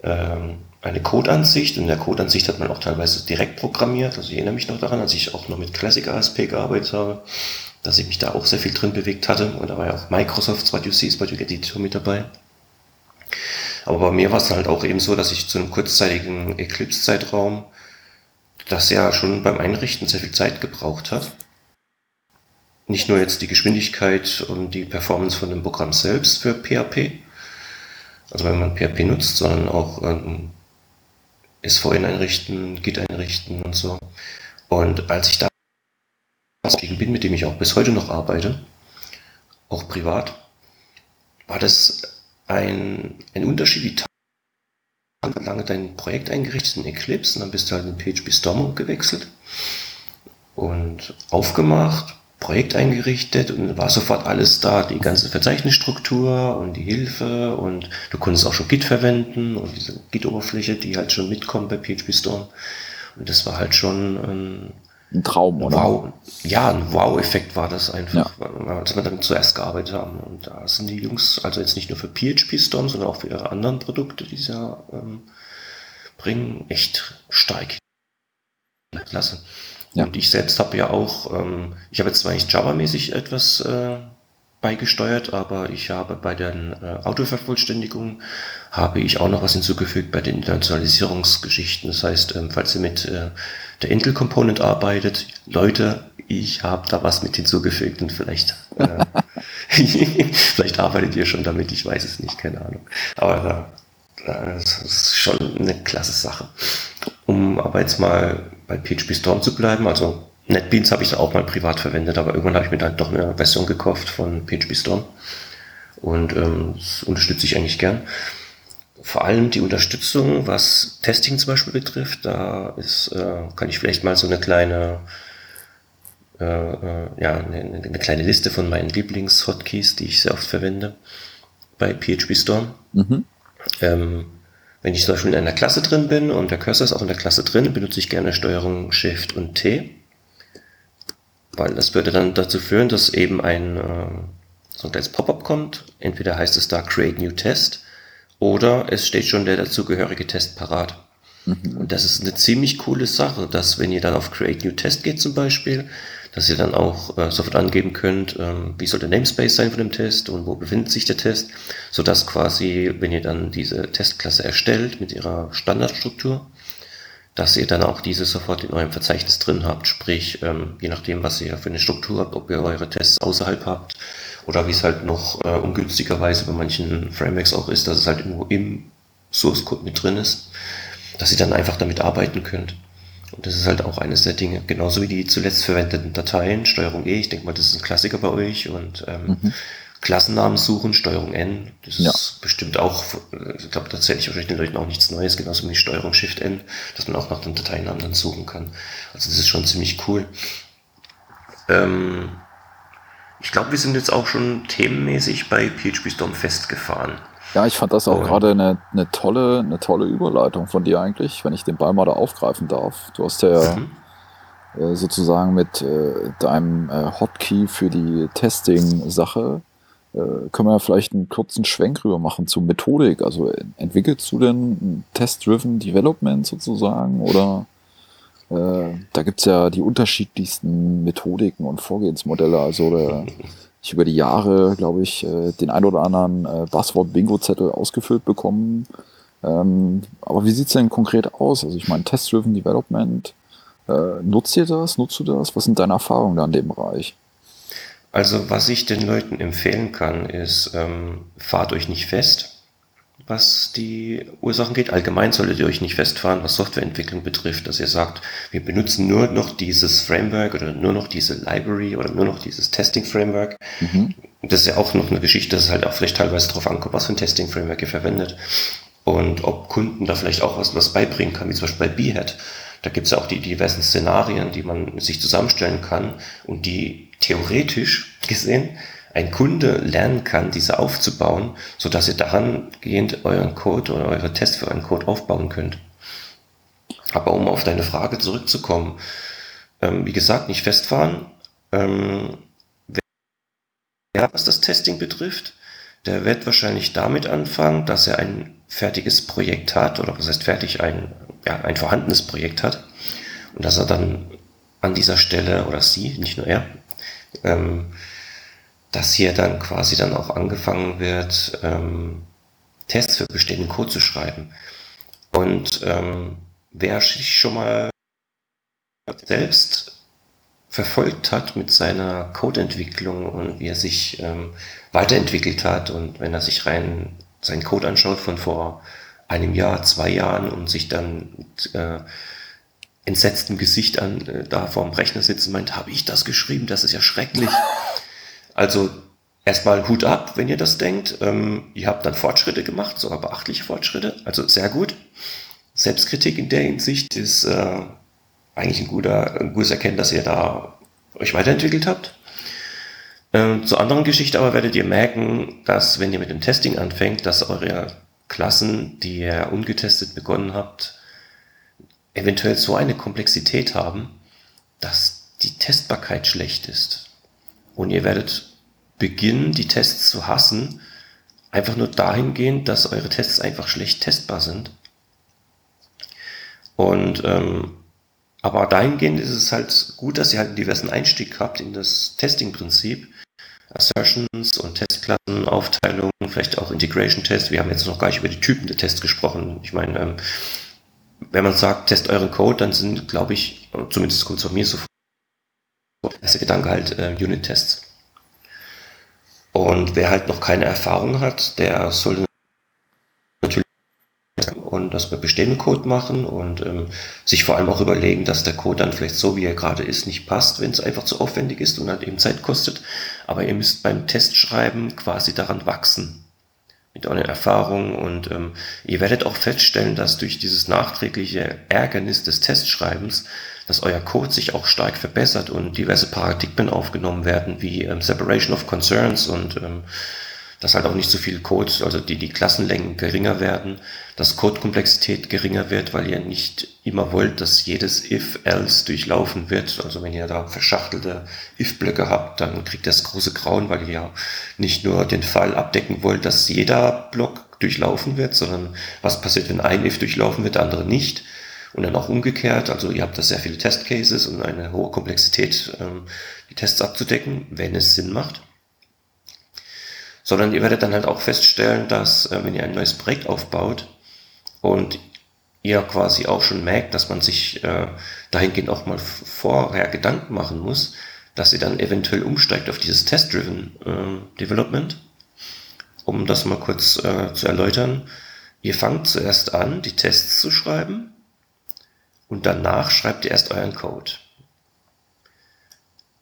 ähm, eine Codeansicht. Und in der Codeansicht hat man auch teilweise direkt programmiert. Also ich erinnere mich noch daran, als ich auch noch mit Classic ASP gearbeitet habe, dass ich mich da auch sehr viel drin bewegt hatte. Und da war ja auch Microsofts What You See is What You Get Editor mit dabei. Aber bei mir war es halt auch eben so, dass ich zu einem kurzzeitigen Eclipse-Zeitraum das ja schon beim Einrichten sehr viel Zeit gebraucht hat. Nicht nur jetzt die Geschwindigkeit und die Performance von dem Programm selbst für PHP, also wenn man PHP nutzt, sondern auch ähm, SVN einrichten, Git einrichten und so. Und als ich da gegen bin, mit dem ich auch bis heute noch arbeite, auch privat, war das ein, ein Unterschied wie lange dein Projekt eingerichtet in Eclipse und dann bist du halt in PHP Storm gewechselt. und aufgemacht, Projekt eingerichtet und war sofort alles da, die ganze Verzeichnisstruktur und die Hilfe und du konntest auch schon Git verwenden und diese Git-Oberfläche, die halt schon mitkommt bei PHP Storm. Und das war halt schon ein, ein Traum, oder? Wow. Ja, ein Wow-Effekt war das einfach, ja. als wir damit zuerst gearbeitet haben. Und da sind die Jungs, also jetzt nicht nur für PHP Storm, sondern auch für ihre anderen Produkte, die sie ja ähm, bringen, echt stark. Klasse. Ja. Und ich selbst habe ja auch, ähm, ich habe jetzt zwar nicht Java-mäßig etwas äh, beigesteuert, aber ich habe bei den äh, Autovervollständigungen habe ich auch noch was hinzugefügt bei den Internationalisierungsgeschichten. Das heißt, ähm, falls ihr mit äh, der Intel Component arbeitet, Leute, ich habe da was mit hinzugefügt und vielleicht, äh, <laughs> vielleicht arbeitet ihr schon damit, ich weiß es nicht, keine Ahnung. Aber äh, das ist schon eine klasse Sache. Um aber jetzt mal bei PHP Storm zu bleiben, also NetBeans habe ich auch mal privat verwendet, aber irgendwann habe ich mir dann doch eine Version gekauft von PHP Storm. Und ähm, das unterstütze ich eigentlich gern. Vor allem die Unterstützung, was Testing zum Beispiel betrifft, da ist, äh, kann ich vielleicht mal so eine kleine, äh, äh, ja, eine, eine, kleine Liste von meinen Lieblings-Hotkeys, die ich sehr oft verwende bei PHP Storm. Mhm. Ähm, wenn ich zum Beispiel in einer Klasse drin bin und der Cursor ist auch in der Klasse drin, benutze ich gerne Steuerung Shift und T. Weil das würde dann dazu führen, dass eben ein, äh, so ein kleines Pop-up kommt. Entweder heißt es da Create New Test oder es steht schon der dazugehörige Test parat. Mhm. Und das ist eine ziemlich coole Sache, dass wenn ihr dann auf Create New Test geht zum Beispiel, dass ihr dann auch äh, sofort angeben könnt, ähm, wie soll der Namespace sein von dem Test und wo befindet sich der Test, so dass quasi, wenn ihr dann diese Testklasse erstellt mit ihrer Standardstruktur, dass ihr dann auch diese sofort in eurem Verzeichnis drin habt, sprich, ähm, je nachdem, was ihr für eine Struktur habt, ob ihr eure Tests außerhalb habt oder wie es halt noch äh, ungünstigerweise bei manchen Frameworks auch ist, dass es halt irgendwo im Source Code mit drin ist, dass ihr dann einfach damit arbeiten könnt. Und das ist halt auch eines der Dinge. Genauso wie die zuletzt verwendeten Dateien, Steuerung E, ich denke mal, das ist ein Klassiker bei euch und ähm, mhm. Klassennamen suchen, Steuerung N, das ja. ist bestimmt auch, ich glaube, da erzähle ich wahrscheinlich den Leuten auch nichts Neues, genauso wie Steuerung Shift N, dass man auch nach den Dateinamen dann suchen kann. Also das ist schon ziemlich cool. Ähm, ich glaube, wir sind jetzt auch schon themenmäßig bei PHP Storm festgefahren. Ja, ich fand das auch gerade eine, eine, tolle, eine tolle Überleitung von dir eigentlich, wenn ich den Ball mal da aufgreifen darf. Du hast ja mhm. äh, sozusagen mit äh, deinem äh, Hotkey für die Testing-Sache, äh, können wir ja vielleicht einen kurzen Schwenk rüber machen zur Methodik. Also entwickelst du denn Test-Driven Development sozusagen oder äh, da gibt's ja die unterschiedlichsten Methodiken und Vorgehensmodelle. Also der <laughs> ich über die Jahre, glaube ich, äh, den ein oder anderen äh, Buzzword-Bingo-Zettel ausgefüllt bekommen. Ähm, aber wie sieht's denn konkret aus? Also ich meine, Test-Driven Development, äh, nutzt ihr das? Nutzt du das? Was sind deine Erfahrungen da in dem Bereich? Also was ich den Leuten empfehlen kann, ist, ähm, fahrt euch nicht fest was die Ursachen geht. Allgemein solltet ihr euch nicht festfahren, was Softwareentwicklung betrifft, dass ihr sagt, wir benutzen nur noch dieses Framework oder nur noch diese Library oder nur noch dieses Testing-Framework. Mhm. Das ist ja auch noch eine Geschichte, dass es halt auch vielleicht teilweise darauf ankommt, was für ein Testing-Framework ihr verwendet. Und ob Kunden da vielleicht auch was, was beibringen kann, wie zum Beispiel bei Behead. Da gibt es ja auch die diversen Szenarien, die man sich zusammenstellen kann und die theoretisch gesehen ein Kunde lernen kann, diese aufzubauen, so dass ihr dahingehend euren Code oder eure Tests für einen Code aufbauen könnt. Aber um auf deine Frage zurückzukommen, ähm, wie gesagt, nicht festfahren. Ähm, wer, was das Testing betrifft, der wird wahrscheinlich damit anfangen, dass er ein fertiges Projekt hat, oder was heißt fertig, ein, ja, ein vorhandenes Projekt hat. Und dass er dann an dieser Stelle, oder sie, nicht nur er, ähm, dass hier dann quasi dann auch angefangen wird, ähm, Tests für bestehenden Code zu schreiben. Und ähm, wer sich schon mal selbst verfolgt hat mit seiner Codeentwicklung und wie er sich ähm, weiterentwickelt hat und wenn er sich rein seinen Code anschaut von vor einem Jahr, zwei Jahren und sich dann mit äh, entsetztem Gesicht an äh, da vorm Rechner sitzt und meint, habe ich das geschrieben? Das ist ja schrecklich. Also erstmal Hut ab, wenn ihr das denkt. Ähm, ihr habt dann Fortschritte gemacht, sogar beachtliche Fortschritte. Also sehr gut. Selbstkritik in der Hinsicht ist äh, eigentlich ein, guter, ein gutes Erkennen, dass ihr da euch weiterentwickelt habt. Ähm, zur anderen Geschichte aber werdet ihr merken, dass wenn ihr mit dem Testing anfängt, dass eure Klassen, die ihr ungetestet begonnen habt, eventuell so eine Komplexität haben, dass die Testbarkeit schlecht ist. Und ihr werdet beginnen, die Tests zu hassen, einfach nur dahingehend, dass eure Tests einfach schlecht testbar sind. Und ähm, aber dahingehend ist es halt gut, dass ihr halt einen diversen Einstieg habt in das Testing-Prinzip. Assertions und Testklassen, Aufteilung, vielleicht auch Integration-Test. Wir haben jetzt noch gar nicht über die Typen der Tests gesprochen. Ich meine, ähm, wenn man sagt, test euren Code, dann sind, glaube ich, zumindest kommt es von mir so vor, der Gedanke halt äh, Unit-Tests. Und wer halt noch keine Erfahrung hat, der sollte und das mit bestehenden Code machen und ähm, sich vor allem auch überlegen, dass der Code dann vielleicht so, wie er gerade ist, nicht passt, wenn es einfach zu aufwendig ist und halt eben Zeit kostet. Aber ihr müsst beim Testschreiben quasi daran wachsen mit euren Erfahrungen und ähm, ihr werdet auch feststellen, dass durch dieses nachträgliche Ärgernis des Testschreibens, dass euer Code sich auch stark verbessert und diverse Paradigmen aufgenommen werden, wie ähm, Separation of Concerns und ähm, dass halt auch nicht so viel Code, also die, die Klassenlängen geringer werden, dass Codekomplexität geringer wird, weil ihr nicht immer wollt, dass jedes if-else durchlaufen wird. Also wenn ihr da verschachtelte if-Blöcke habt, dann kriegt das große Grauen, weil ihr ja nicht nur den Fall abdecken wollt, dass jeder Block durchlaufen wird, sondern was passiert, wenn ein if durchlaufen wird, der andere nicht. Und dann auch umgekehrt, also ihr habt da sehr viele Testcases und eine hohe Komplexität, ähm, die Tests abzudecken, wenn es Sinn macht sondern ihr werdet dann halt auch feststellen, dass äh, wenn ihr ein neues Projekt aufbaut und ihr quasi auch schon merkt, dass man sich äh, dahingehend auch mal vorher Gedanken machen muss, dass ihr dann eventuell umsteigt auf dieses Test-Driven äh, Development. Um das mal kurz äh, zu erläutern. Ihr fangt zuerst an, die Tests zu schreiben und danach schreibt ihr erst euren Code.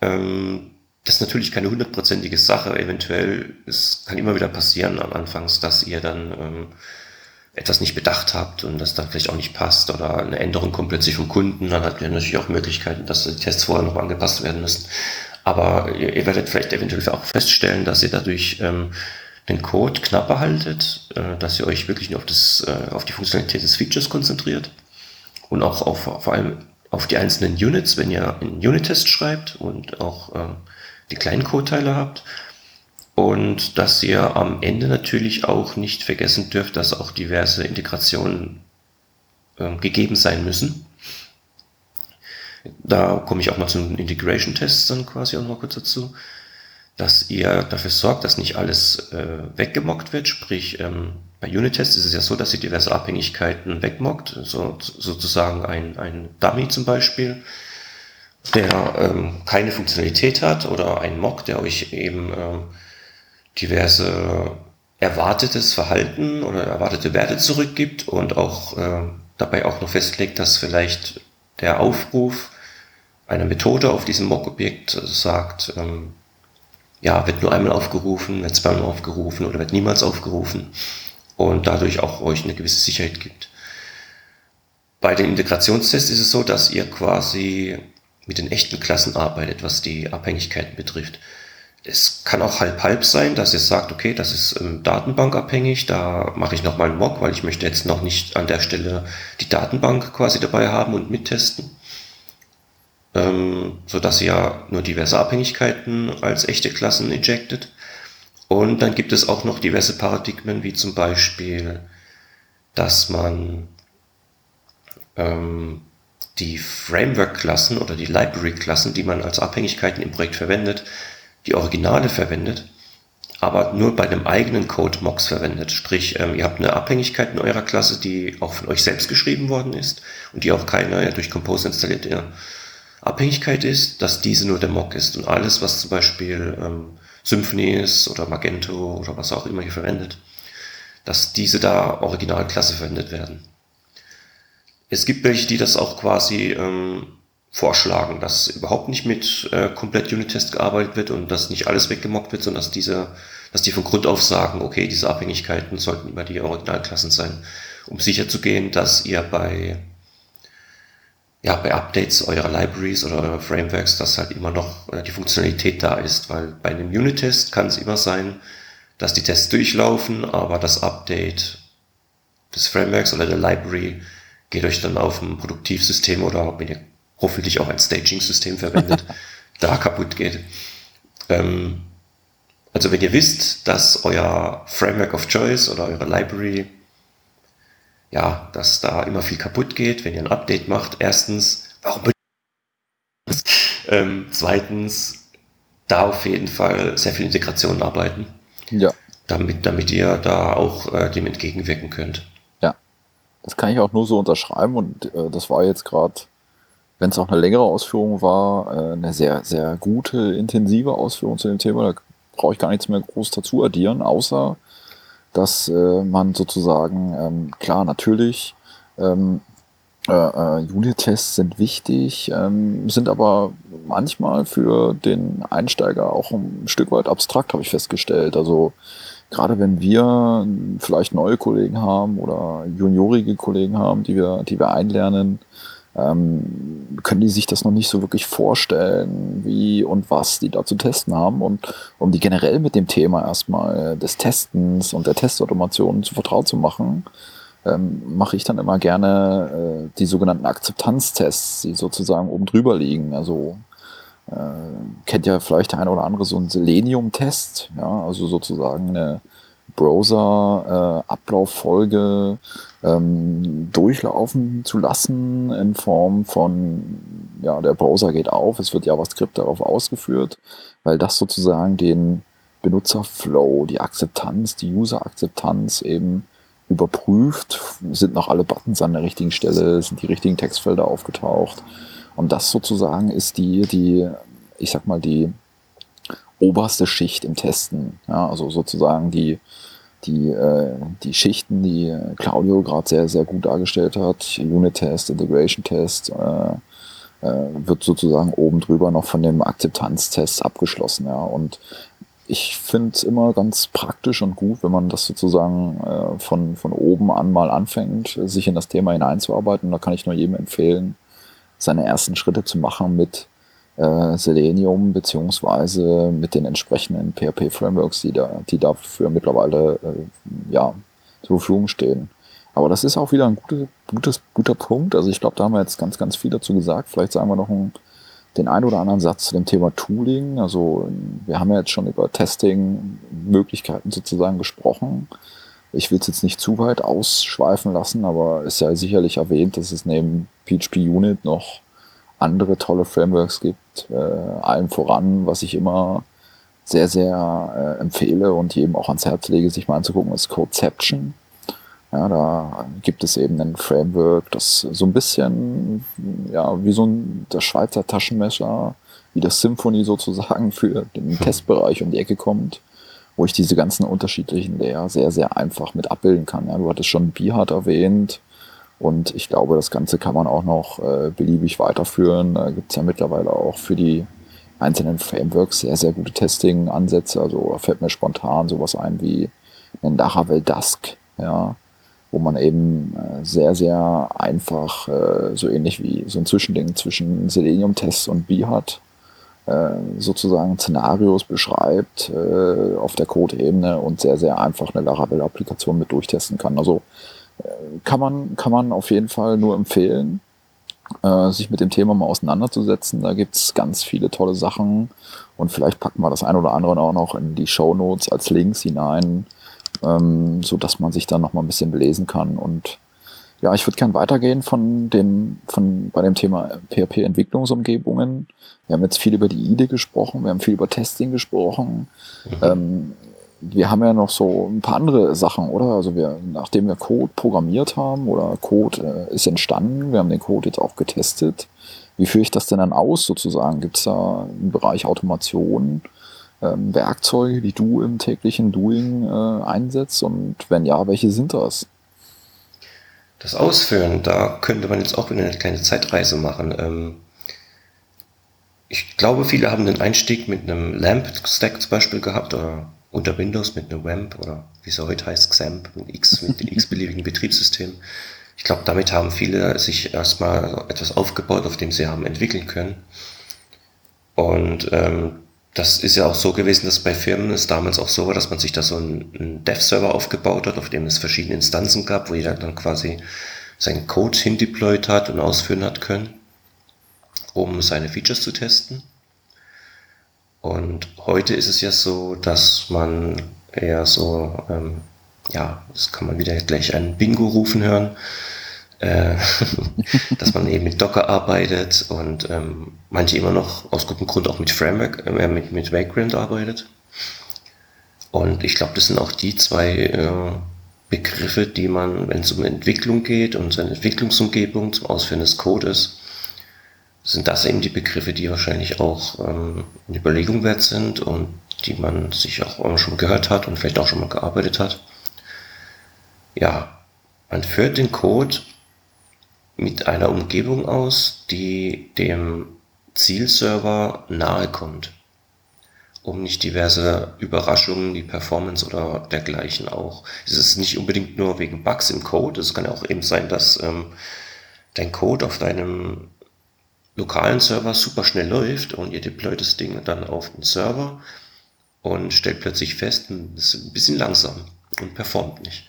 Ähm, das ist natürlich keine hundertprozentige Sache. Eventuell, es kann immer wieder passieren am Anfangs, dass ihr dann ähm, etwas nicht bedacht habt und das dann vielleicht auch nicht passt oder eine Änderung kommt plötzlich vom Kunden. Dann habt ihr natürlich auch Möglichkeiten, dass die Tests vorher noch angepasst werden müssen. Aber ihr, ihr werdet vielleicht eventuell auch feststellen, dass ihr dadurch ähm, den Code knapper haltet, äh, dass ihr euch wirklich nur auf, das, äh, auf die Funktionalität des Features konzentriert und auch auf, vor allem auf die einzelnen Units, wenn ihr einen Unit-Test schreibt und auch äh, die kleinen Code-Teile habt. Und dass ihr am Ende natürlich auch nicht vergessen dürft, dass auch diverse Integrationen äh, gegeben sein müssen. Da komme ich auch mal zu den Integration-Tests dann quasi auch noch kurz dazu, dass ihr dafür sorgt, dass nicht alles äh, weggemockt wird. Sprich, ähm, bei Unit-Tests ist es ja so, dass ihr diverse Abhängigkeiten wegmockt, so, sozusagen ein, ein Dummy zum Beispiel der ähm, keine Funktionalität hat oder ein Mock, der euch eben ähm, diverse erwartetes Verhalten oder erwartete Werte zurückgibt und auch äh, dabei auch noch festlegt, dass vielleicht der Aufruf einer Methode auf diesem Mock-Objekt sagt, ähm, ja, wird nur einmal aufgerufen, wird zweimal aufgerufen oder wird niemals aufgerufen und dadurch auch euch eine gewisse Sicherheit gibt. Bei den Integrationstests ist es so, dass ihr quasi mit den echten Klassen arbeitet, was die Abhängigkeiten betrifft. Es kann auch halb-halb sein, dass ihr sagt, okay, das ist ähm, datenbankabhängig, da mache ich nochmal einen Mock, weil ich möchte jetzt noch nicht an der Stelle die Datenbank quasi dabei haben und mittesten. Ähm, so dass ihr nur diverse Abhängigkeiten als echte Klassen injected. Und dann gibt es auch noch diverse Paradigmen, wie zum Beispiel, dass man ähm, die Framework-Klassen oder die Library-Klassen, die man als Abhängigkeiten im Projekt verwendet, die Originale verwendet, aber nur bei einem eigenen Code-Mocks verwendet. Sprich, ähm, ihr habt eine Abhängigkeit in eurer Klasse, die auch von euch selbst geschrieben worden ist und die auch keine ja, durch Compose installierte Abhängigkeit ist, dass diese nur der Mock ist. Und alles, was zum Beispiel ähm, Symfony ist oder Magento oder was auch immer ihr verwendet, dass diese da Originalklasse verwendet werden. Es gibt welche, die das auch quasi ähm, vorschlagen, dass überhaupt nicht mit äh, komplett Unit-Test gearbeitet wird und dass nicht alles weggemockt wird, sondern dass diese, dass die von Grund auf sagen, okay, diese Abhängigkeiten sollten immer die Originalklassen sein, um sicherzugehen, dass ihr bei ja, bei Updates eurer Libraries oder eurer Frameworks, dass halt immer noch äh, die Funktionalität da ist, weil bei einem Unit-Test kann es immer sein, dass die Tests durchlaufen, aber das Update des Frameworks oder der Library geht euch dann auf ein Produktivsystem oder wenn ihr hoffentlich auch ein Staging-System verwendet, <laughs> da kaputt geht. Ähm, also wenn ihr wisst, dass euer Framework of Choice oder eure Library, ja, dass da immer viel kaputt geht, wenn ihr ein Update macht, erstens, warum ähm, zweitens, da auf jeden Fall sehr viel Integration arbeiten. Ja. Damit, damit ihr da auch äh, dem entgegenwirken könnt. Ja. Das kann ich auch nur so unterschreiben und äh, das war jetzt gerade wenn es auch eine längere Ausführung war, äh, eine sehr, sehr gute, intensive Ausführung zu dem Thema. Da brauche ich gar nichts mehr groß dazu addieren, außer dass äh, man sozusagen, ähm, klar, natürlich, ähm, äh, äh, Unit-Tests sind wichtig, ähm, sind aber manchmal für den Einsteiger auch ein Stück weit abstrakt, habe ich festgestellt. Also gerade wenn wir vielleicht neue Kollegen haben oder juniorige Kollegen haben, die wir, die wir einlernen, ähm, können die sich das noch nicht so wirklich vorstellen, wie und was die da zu testen haben. Und um die generell mit dem Thema erstmal des Testens und der Testautomation zu vertraut zu machen, ähm, mache ich dann immer gerne äh, die sogenannten Akzeptanztests, die sozusagen oben drüber liegen. Also äh, kennt ja vielleicht der eine oder andere so einen Selenium-Test, ja, also sozusagen eine Browser-Ablauffolge äh, ähm, durchlaufen zu lassen in Form von, ja, der Browser geht auf, es wird JavaScript darauf ausgeführt, weil das sozusagen den Benutzerflow, die Akzeptanz, die User-Akzeptanz eben überprüft, sind noch alle Buttons an der richtigen Stelle, sind die richtigen Textfelder aufgetaucht. Und das sozusagen ist die, die, ich sag mal, die oberste Schicht im Testen. Ja, also sozusagen die, die, äh, die Schichten, die Claudio gerade sehr, sehr gut dargestellt hat, Unit-Test, Integration-Test, äh, äh, wird sozusagen oben drüber noch von dem Akzeptanztest abgeschlossen. Ja. Und ich finde es immer ganz praktisch und gut, wenn man das sozusagen äh, von, von oben an mal anfängt, sich in das Thema hineinzuarbeiten. Da kann ich nur jedem empfehlen, seine ersten Schritte zu machen mit äh, Selenium beziehungsweise mit den entsprechenden PHP-Frameworks, die, da, die dafür mittlerweile äh, ja, zur Verfügung stehen. Aber das ist auch wieder ein gute, gutes, guter Punkt. Also ich glaube, da haben wir jetzt ganz, ganz viel dazu gesagt. Vielleicht sagen wir noch ein, den einen oder anderen Satz zu dem Thema Tooling. Also wir haben ja jetzt schon über Testing-Möglichkeiten sozusagen gesprochen. Ich will es jetzt nicht zu weit ausschweifen lassen, aber ist ja sicherlich erwähnt, dass es neben PHP Unit noch andere tolle Frameworks gibt. Äh, allen voran, was ich immer sehr, sehr äh, empfehle und jedem auch ans Herz lege, sich mal anzugucken, ist Codeception. Ja, da gibt es eben ein Framework, das so ein bisschen, ja, wie so ein, das Schweizer Taschenmesser, wie das Symphony sozusagen <laughs> für den hm. Testbereich um die Ecke kommt, wo ich diese ganzen unterschiedlichen Layer sehr, sehr einfach mit abbilden kann. Ja, du hattest schon Bihard erwähnt, und ich glaube, das Ganze kann man auch noch äh, beliebig weiterführen. Da gibt es ja mittlerweile auch für die einzelnen Frameworks sehr, sehr gute Testing-Ansätze. Also da fällt mir spontan sowas ein wie ein Laravel Dusk, ja, wo man eben äh, sehr, sehr einfach, äh, so ähnlich wie so ein Zwischending zwischen Selenium-Tests und Behat, äh, sozusagen Szenarios beschreibt äh, auf der Code-Ebene und sehr, sehr einfach eine Laravel-Applikation mit durchtesten kann. Also kann man, kann man auf jeden Fall nur empfehlen, äh, sich mit dem Thema mal auseinanderzusetzen. Da gibt's ganz viele tolle Sachen und vielleicht packen wir das ein oder andere auch noch in die Show Notes als Links hinein, ähm, so dass man sich dann noch mal ein bisschen belesen kann. Und ja, ich würde gern weitergehen von dem, von, bei dem Thema PHP-Entwicklungsumgebungen. Wir haben jetzt viel über die IDE gesprochen, wir haben viel über Testing gesprochen. Mhm. Ähm, wir haben ja noch so ein paar andere Sachen, oder? Also wir, nachdem wir Code programmiert haben oder Code äh, ist entstanden, wir haben den Code jetzt auch getestet. Wie führe ich das denn dann aus sozusagen? Gibt es da im Bereich Automation ähm, Werkzeuge, die du im täglichen Doing äh, einsetzt? Und wenn ja, welche sind das? Das Ausführen, da könnte man jetzt auch wieder eine kleine Zeitreise machen. Ähm ich glaube, viele haben den Einstieg mit einem LAMP-Stack zum Beispiel gehabt oder unter Windows mit einem WAMP oder wie es heute heißt, XAMPP, mit X, mit den x-beliebigen Betriebssystemen. Ich glaube, damit haben viele sich erstmal etwas aufgebaut, auf dem sie haben entwickeln können. Und ähm, das ist ja auch so gewesen, dass bei Firmen es damals auch so war, dass man sich da so einen, einen Dev-Server aufgebaut hat, auf dem es verschiedene Instanzen gab, wo jeder dann quasi seinen Code hindeployed hat und ausführen hat können, um seine Features zu testen. Und heute ist es ja so, dass man eher so, ähm, ja, das kann man wieder gleich einen Bingo rufen hören, äh, <laughs> dass man eben mit Docker arbeitet und ähm, manche immer noch aus gutem Grund auch mit Framework, äh, mit, mit Vagrant arbeitet. Und ich glaube, das sind auch die zwei äh, Begriffe, die man, wenn es um Entwicklung geht und seine Entwicklungsumgebung zum Ausführen des Codes, sind das eben die Begriffe, die wahrscheinlich auch ähm, eine Überlegung wert sind und die man sich auch schon gehört hat und vielleicht auch schon mal gearbeitet hat. Ja, man führt den Code mit einer Umgebung aus, die dem Zielserver nahe kommt, um nicht diverse Überraschungen, die Performance oder dergleichen auch. Es ist nicht unbedingt nur wegen Bugs im Code, es kann ja auch eben sein, dass ähm, dein Code auf deinem lokalen Server super schnell läuft und ihr deployt das Ding dann auf den Server und stellt plötzlich fest, es ist ein bisschen langsam und performt nicht.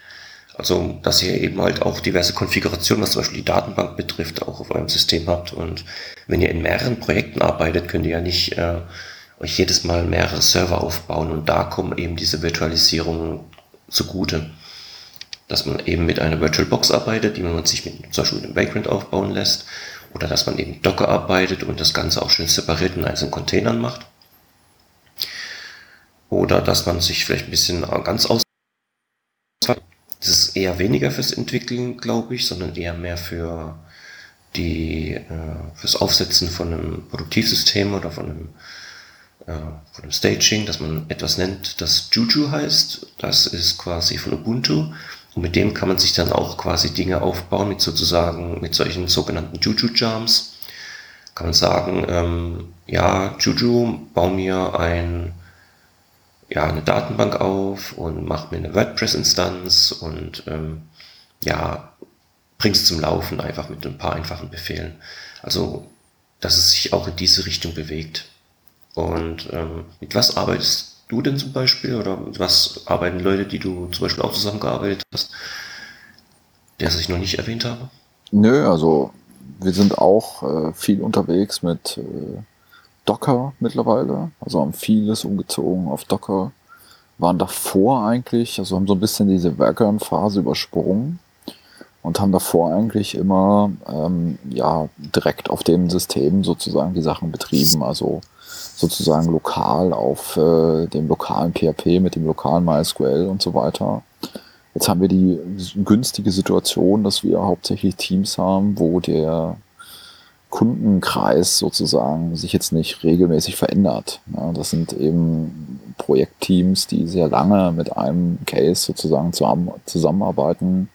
Also, dass ihr eben halt auch diverse Konfigurationen, was zum Beispiel die Datenbank betrifft, auch auf eurem System habt. Und wenn ihr in mehreren Projekten arbeitet, könnt ihr ja nicht äh, euch jedes Mal mehrere Server aufbauen und da kommen eben diese Virtualisierungen zugute. Dass man eben mit einer VirtualBox arbeitet, die man sich mit, zum Beispiel mit einem Vagrant aufbauen lässt oder dass man eben Docker arbeitet und das Ganze auch schön separiert in einzelnen Containern macht. Oder dass man sich vielleicht ein bisschen ganz aus das ist eher weniger fürs Entwickeln, glaube ich, sondern eher mehr für die äh, fürs Aufsetzen von einem Produktivsystem oder von einem, äh, von einem Staging, dass man etwas nennt, das Juju heißt. Das ist quasi von Ubuntu. Und mit dem kann man sich dann auch quasi Dinge aufbauen mit sozusagen, mit solchen sogenannten Juju-Jams. Kann man sagen, ähm, ja, Juju, bau mir ein ja, eine Datenbank auf und mach mir eine WordPress-Instanz und ähm, ja, bring's zum Laufen einfach mit ein paar einfachen Befehlen. Also, dass es sich auch in diese Richtung bewegt. Und ähm, mit was arbeitest du denn zum Beispiel oder was arbeiten Leute, die du zum Beispiel auch zusammengearbeitet hast, der ich noch nicht erwähnt habe? Nö, also wir sind auch äh, viel unterwegs mit äh, Docker mittlerweile. Also haben vieles umgezogen auf Docker. Waren davor eigentlich, also haben so ein bisschen diese Vagrant-Phase übersprungen und haben davor eigentlich immer ähm, ja direkt auf dem System sozusagen die Sachen betrieben. Also sozusagen lokal auf äh, dem lokalen PHP mit dem lokalen MySQL und so weiter. Jetzt haben wir die günstige Situation, dass wir hauptsächlich Teams haben, wo der Kundenkreis sozusagen sich jetzt nicht regelmäßig verändert. Ja, das sind eben Projektteams, die sehr lange mit einem Case sozusagen zusammenarbeiten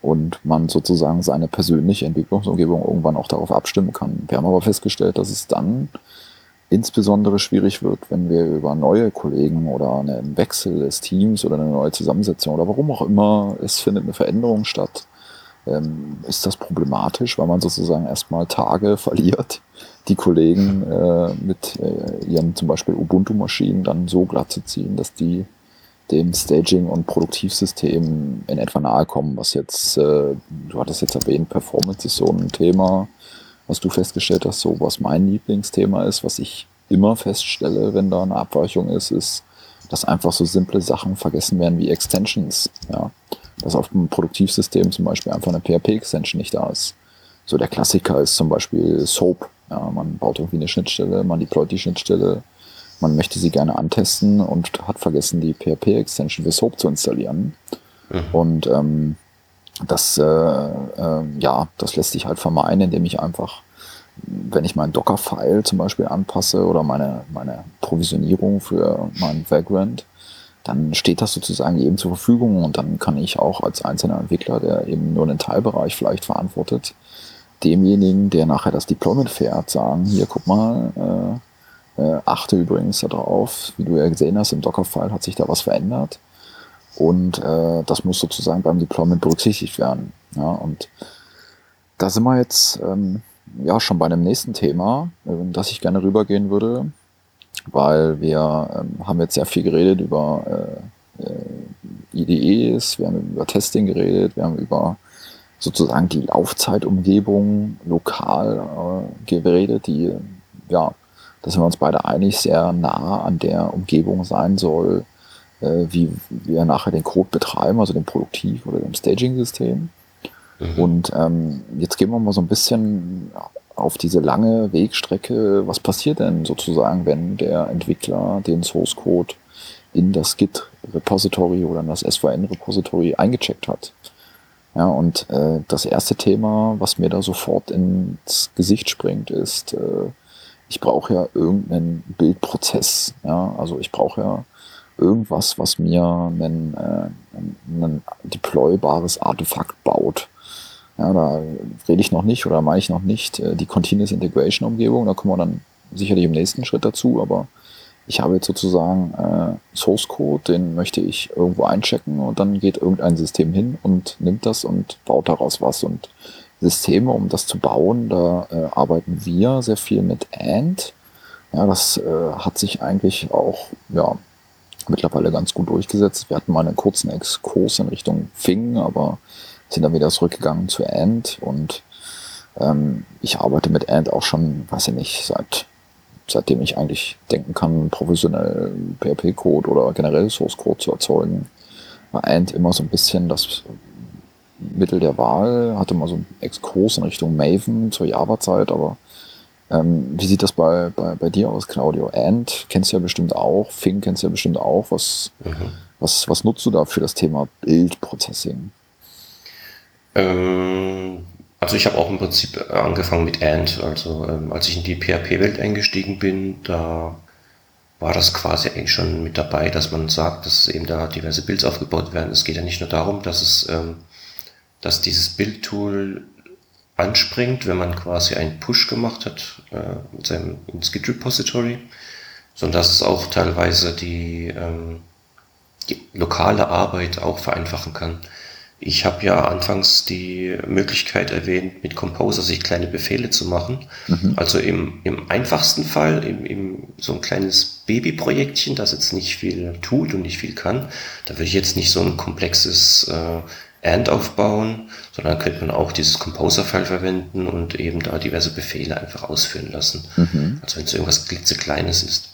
und man sozusagen seine persönliche Entwicklungsumgebung irgendwann auch darauf abstimmen kann. Wir haben aber festgestellt, dass es dann insbesondere schwierig wird, wenn wir über neue Kollegen oder einen Wechsel des Teams oder eine neue Zusammensetzung oder warum auch immer, es findet eine Veränderung statt ähm, ist das problematisch, weil man sozusagen erstmal Tage <laughs> verliert, die Kollegen äh, mit äh, ihren zum Beispiel Ubuntu-Maschinen dann so glatt zu ziehen, dass die dem Staging- und Produktivsystem in etwa nahe kommen, was jetzt, äh, du hattest jetzt erwähnt, Performance ist so ein Thema, was du festgestellt hast, so was mein Lieblingsthema ist, was ich immer feststelle, wenn da eine Abweichung ist, ist, dass einfach so simple Sachen vergessen werden wie Extensions. Ja dass auf dem Produktivsystem zum Beispiel einfach eine PHP-Extension nicht da ist. So der Klassiker ist zum Beispiel SOAP. Ja, man baut irgendwie eine Schnittstelle, man deployt die Schnittstelle, man möchte sie gerne antesten und hat vergessen, die PHP-Extension für SOAP zu installieren. Mhm. Und ähm, das, äh, äh, ja, das lässt sich halt vermeiden, indem ich einfach, wenn ich meinen Docker-File zum Beispiel anpasse oder meine, meine Provisionierung für meinen Vagrant, dann steht das sozusagen jedem zur Verfügung und dann kann ich auch als einzelner Entwickler, der eben nur einen Teilbereich vielleicht verantwortet, demjenigen, der nachher das Deployment fährt, sagen, hier guck mal, äh, äh, achte übrigens darauf, wie du ja gesehen hast, im Dockerfile hat sich da was verändert. Und äh, das muss sozusagen beim Deployment berücksichtigt werden. Ja, und da sind wir jetzt ähm, ja schon bei einem nächsten Thema, äh, das ich gerne rübergehen würde, weil wir ähm, haben jetzt sehr viel geredet über äh, äh IDEs, wir haben über Testing geredet, wir haben über sozusagen die Laufzeitumgebung lokal äh, geredet, die ja, da sind wir uns beide einig, sehr nah an der Umgebung sein soll, wie wir nachher den Code betreiben, also dem Produktiv- oder dem Staging-System. Mhm. Und ähm, jetzt gehen wir mal so ein bisschen auf diese lange Wegstrecke. Was passiert denn sozusagen, wenn der Entwickler den Source Code in das Git-Repository oder in das SVN-Repository eingecheckt hat? Ja, und äh, das erste Thema, was mir da sofort ins Gesicht springt, ist, äh, ich brauche ja irgendeinen Bildprozess. Ja, also ich brauche ja irgendwas, was mir ein, äh, ein deploybares Artefakt baut. Ja, da rede ich noch nicht oder meine ich noch nicht äh, die Continuous Integration Umgebung. Da kommen wir dann sicherlich im nächsten Schritt dazu, aber ich habe jetzt sozusagen äh, Source Code, den möchte ich irgendwo einchecken und dann geht irgendein System hin und nimmt das und baut daraus was. Und Systeme, um das zu bauen, da äh, arbeiten wir sehr viel mit Ant. Ja, das äh, hat sich eigentlich auch ja, mittlerweile ganz gut durchgesetzt. Wir hatten mal einen kurzen Exkurs in Richtung Fing, aber sind dann wieder zurückgegangen zu Ant. Und ähm, ich arbeite mit Ant auch schon, weiß ich nicht, seit seitdem ich eigentlich denken kann, professionell PHP-Code oder generell Source-Code zu erzeugen, war Ant immer so ein bisschen das Mittel der Wahl, hatte mal so einen Exkurs in Richtung Maven zur Java-Zeit, aber ähm, wie sieht das bei, bei, bei dir aus, Claudio? Ant kennst du ja bestimmt auch, Fing kennst du ja bestimmt auch. Was, mhm. was, was nutzt du da für das Thema Bildprocessing? Ähm, also ich habe auch im Prinzip angefangen mit Ant. Also ähm, als ich in die PHP-Welt eingestiegen bin, da war das quasi eigentlich schon mit dabei, dass man sagt, dass eben da diverse Builds aufgebaut werden. Es geht ja nicht nur darum, dass es, ähm, dass dieses Build-Tool anspringt, wenn man quasi einen Push gemacht hat äh, mit seinem ins Git Repository, sondern dass es auch teilweise die, ähm, die lokale Arbeit auch vereinfachen kann. Ich habe ja anfangs die Möglichkeit erwähnt, mit Composer sich kleine Befehle zu machen. Mhm. Also im, im einfachsten Fall, im, im, so ein kleines Babyprojektchen, das jetzt nicht viel tut und nicht viel kann, da würde ich jetzt nicht so ein komplexes äh, AND aufbauen, sondern könnte man auch dieses Composer-File verwenden und eben da diverse Befehle einfach ausführen lassen. Mhm. Also wenn es irgendwas klitzekleines ist.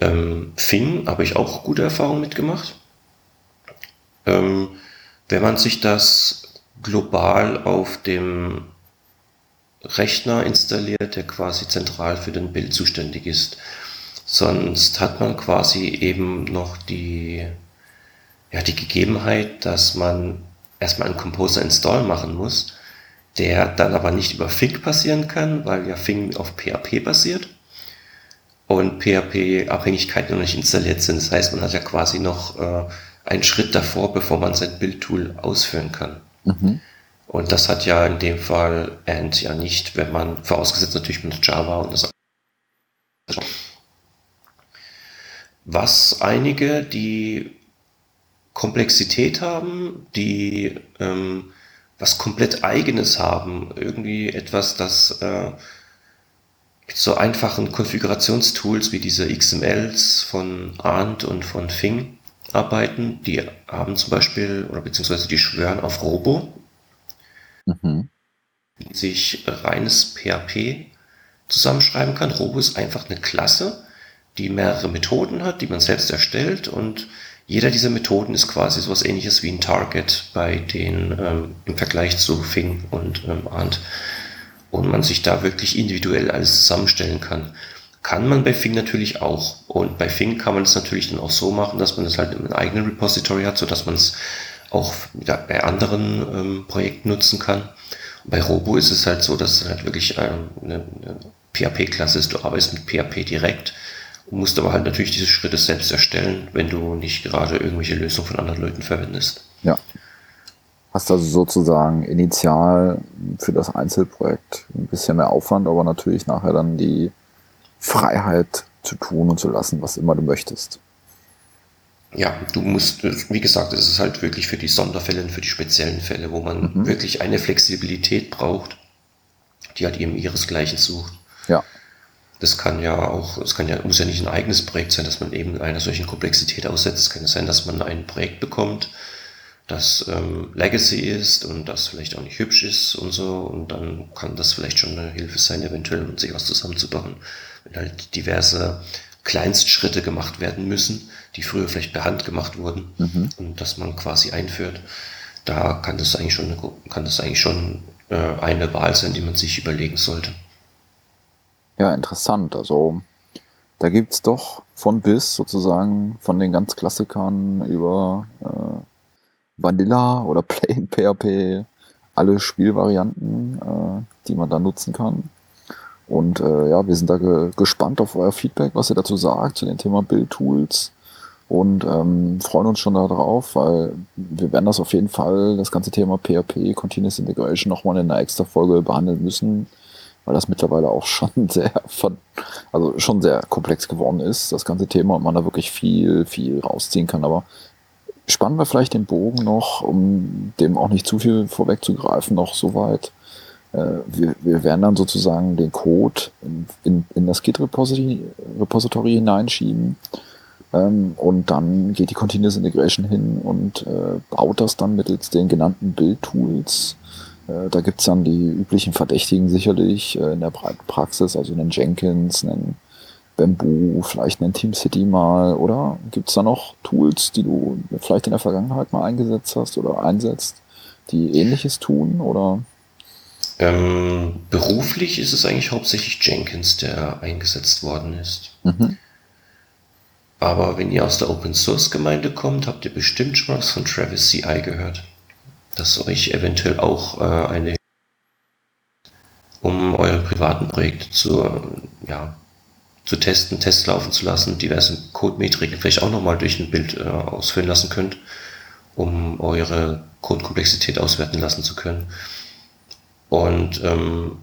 Ähm, Fing habe ich auch gute Erfahrungen mitgemacht. Ähm, wenn man sich das global auf dem Rechner installiert, der quasi zentral für den Bild zuständig ist. Sonst hat man quasi eben noch die, ja, die Gegebenheit, dass man erstmal einen Composer Install machen muss, der dann aber nicht über Fig passieren kann, weil ja Fing auf PHP basiert und PHP-Abhängigkeiten noch nicht installiert sind. Das heißt, man hat ja quasi noch äh, einen Schritt davor, bevor man sein Bildtool ausführen kann. Mhm. Und das hat ja in dem Fall Ant ja nicht, wenn man, vorausgesetzt natürlich mit Java und das. Was einige, die Komplexität haben, die ähm, was komplett eigenes haben, irgendwie etwas, das äh, mit so einfachen Konfigurationstools wie diese XMLs von Arndt und von Fing arbeiten, die haben zum Beispiel, oder beziehungsweise die schwören auf Robo, mhm. sich reines PHP zusammenschreiben kann. Robo ist einfach eine Klasse, die mehrere Methoden hat, die man selbst erstellt und jeder dieser Methoden ist quasi sowas ähnliches wie ein Target bei den ähm, im Vergleich zu Fing und ähm, Ant. Und man sich da wirklich individuell alles zusammenstellen kann. Kann man bei Fing natürlich auch. Und bei Fing kann man es natürlich dann auch so machen, dass man es halt im eigenen Repository hat, sodass man es auch bei anderen ähm, Projekten nutzen kann. Und bei Robo ist es halt so, dass es halt wirklich ähm, eine, eine PHP-Klasse ist. Du arbeitest mit PHP direkt und musst aber halt natürlich diese Schritte selbst erstellen, wenn du nicht gerade irgendwelche Lösungen von anderen Leuten verwendest. Ja. Hast also sozusagen initial für das Einzelprojekt ein bisschen mehr Aufwand, aber natürlich nachher dann die Freiheit zu tun und zu lassen, was immer du möchtest. Ja, du musst, wie gesagt, es ist halt wirklich für die Sonderfälle und für die speziellen Fälle, wo man Mhm. wirklich eine Flexibilität braucht, die halt eben ihresgleichen sucht. Ja. Das kann ja auch, es kann ja, muss ja nicht ein eigenes Projekt sein, dass man eben einer solchen Komplexität aussetzt. Es kann ja sein, dass man ein Projekt bekommt, das ähm, Legacy ist und das vielleicht auch nicht hübsch ist und so. Und dann kann das vielleicht schon eine Hilfe sein, eventuell, um sich was zusammenzubauen. Wenn halt diverse Kleinstschritte gemacht werden müssen, die früher vielleicht per Hand gemacht wurden Mhm. und dass man quasi einführt, da kann das eigentlich schon, kann das eigentlich schon äh, eine Wahl sein, die man sich überlegen sollte. Ja, interessant. Also da gibt's doch von bis sozusagen von den ganz Klassikern über äh, Vanilla oder <laughs> Plain PHP alle Spielvarianten, äh, die man da nutzen kann. Und äh, ja, wir sind da ge gespannt auf euer Feedback, was ihr dazu sagt zu dem Thema Build-Tools und ähm, freuen uns schon darauf, weil wir werden das auf jeden Fall, das ganze Thema PHP, Continuous Integration, nochmal in einer extra Folge behandeln müssen, weil das mittlerweile auch schon <laughs> sehr, von, also schon sehr komplex geworden ist, das ganze Thema, und man da wirklich viel, viel rausziehen kann. Aber spannen wir vielleicht den Bogen noch, um dem auch nicht zu viel vorwegzugreifen, noch so weit. Äh, wir, wir werden dann sozusagen den Code in, in, in das Git-Repository Repository hineinschieben. Ähm, und dann geht die Continuous Integration hin und äh, baut das dann mittels den genannten Build-Tools. Äh, da gibt's dann die üblichen Verdächtigen sicherlich äh, in der breiten Praxis, also einen Jenkins, einen Bamboo, vielleicht einen TeamCity mal, oder gibt's da noch Tools, die du vielleicht in der Vergangenheit mal eingesetzt hast oder einsetzt, die ähnliches tun, oder? Ähm, beruflich ist es eigentlich hauptsächlich Jenkins, der eingesetzt worden ist. Mhm. Aber wenn ihr aus der Open Source Gemeinde kommt, habt ihr bestimmt schon was von Travis CI gehört. Das euch eventuell auch äh, eine um eure privaten Projekte zu, äh, ja, zu testen, Tests laufen zu lassen, diverse Codemetriken vielleicht auch nochmal durch ein Bild äh, ausführen lassen könnt, um eure Codekomplexität auswerten lassen zu können. Und ähm,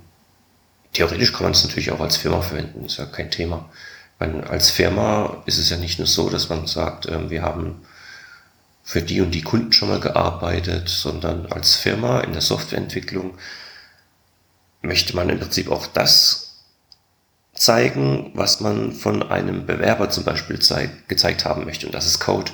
theoretisch kann man es natürlich auch als Firma verwenden, ist ja kein Thema. Weil als Firma ist es ja nicht nur so, dass man sagt, ähm, wir haben für die und die Kunden schon mal gearbeitet, sondern als Firma in der Softwareentwicklung möchte man im Prinzip auch das zeigen, was man von einem Bewerber zum Beispiel zeig, gezeigt haben möchte. Und das ist Code.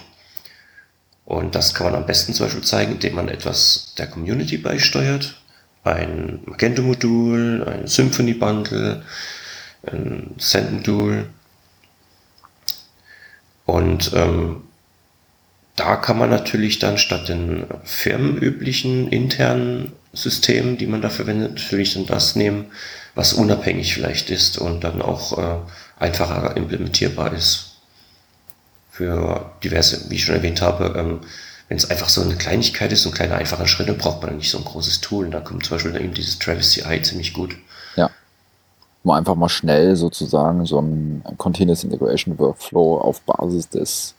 Und das kann man am besten zum Beispiel zeigen, indem man etwas der Community beisteuert. Ein Magento-Modul, ein Symfony-Bundle, ein Send-Modul. Und ähm, da kann man natürlich dann statt den firmenüblichen internen Systemen, die man da verwendet, natürlich dann das nehmen, was unabhängig vielleicht ist und dann auch äh, einfacher implementierbar ist. Für diverse, wie ich schon erwähnt habe, ähm, wenn es einfach so eine Kleinigkeit ist, so ein kleiner einfacher Schritt, dann braucht man nicht so ein großes Tool. Und da kommt zum Beispiel eben dieses Travis CI ziemlich gut. Ja. Um einfach mal schnell sozusagen so ein Continuous Integration Workflow auf Basis des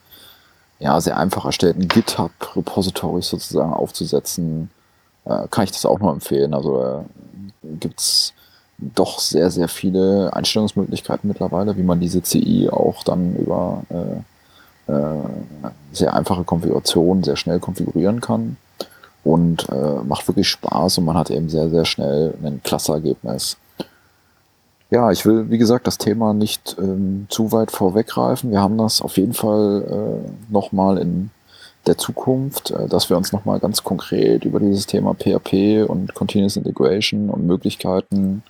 ja, sehr einfach erstellten GitHub-Repositories sozusagen aufzusetzen, äh, kann ich das auch nur empfehlen. Also da gibt's doch sehr, sehr viele Einstellungsmöglichkeiten mittlerweile, wie man diese CI auch dann über äh, äh, sehr einfache Konfigurationen sehr schnell konfigurieren kann. Und äh, macht wirklich Spaß und man hat eben sehr, sehr schnell ein klasse Ergebnis. Ja, ich will, wie gesagt, das Thema nicht ähm, zu weit vorweggreifen. Wir haben das auf jeden Fall äh, nochmal in der Zukunft, äh, dass wir uns nochmal ganz konkret über dieses Thema PHP und Continuous Integration und Möglichkeiten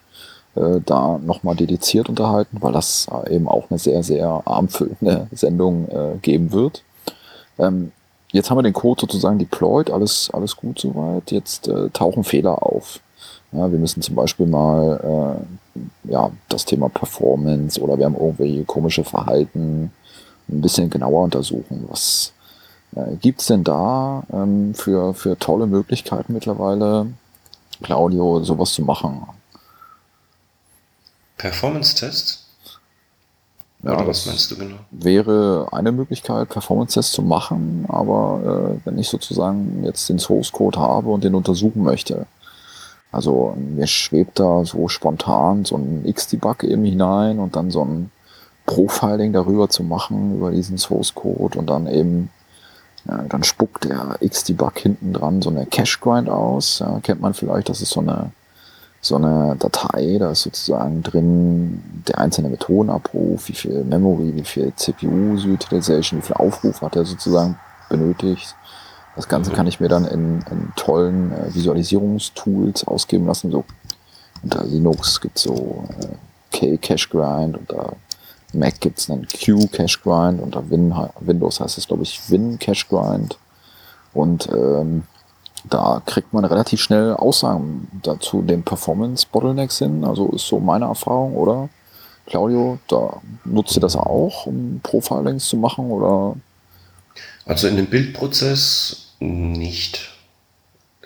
äh, da nochmal dediziert unterhalten, weil das eben auch eine sehr, sehr armfüllende <laughs> Sendung äh, geben wird. Ähm, jetzt haben wir den Code sozusagen deployed, alles, alles gut soweit. Jetzt äh, tauchen Fehler auf. Ja, wir müssen zum Beispiel mal äh, ja, das Thema Performance oder wir haben irgendwie komische Verhalten ein bisschen genauer untersuchen. Was äh, gibt's denn da ähm, für, für tolle Möglichkeiten mittlerweile, Claudio, sowas zu machen? Performance-Test? Ja, Oder was meinst du genau? wäre eine Möglichkeit, Performance-Tests zu machen, aber äh, wenn ich sozusagen jetzt den Source-Code habe und den untersuchen möchte, also mir schwebt da so spontan so ein X-Debug eben hinein und dann so ein Profiling darüber zu machen, über diesen Source Code und dann eben Ja, dann spuckt der Xdebug hinten dran so eine Cache-Grind aus. Ja, kennt man vielleicht, das ist so eine, so eine Datei, da ist sozusagen drin der einzelne Methodenabruf, wie viel Memory, wie viel CPU-Utilization, wie viel Aufruf hat er sozusagen benötigt. Das Ganze kann ich mir dann in, in tollen äh, Visualisierungstools ausgeben lassen. So unter Linux gibt es so äh, K-Cache-Grind, unter Mac gibt es einen Q-Cache-Grind, unter Win, Windows heißt es, glaube ich, Win-Cache-Grind. Und ähm, da kriegt man relativ schnell Aussagen dazu den Performance-Bottlenecks hin. Also ist so meine Erfahrung, oder? Claudio, da nutzt ihr das auch, um Profilings zu machen, oder? Also in dem Bildprozess nicht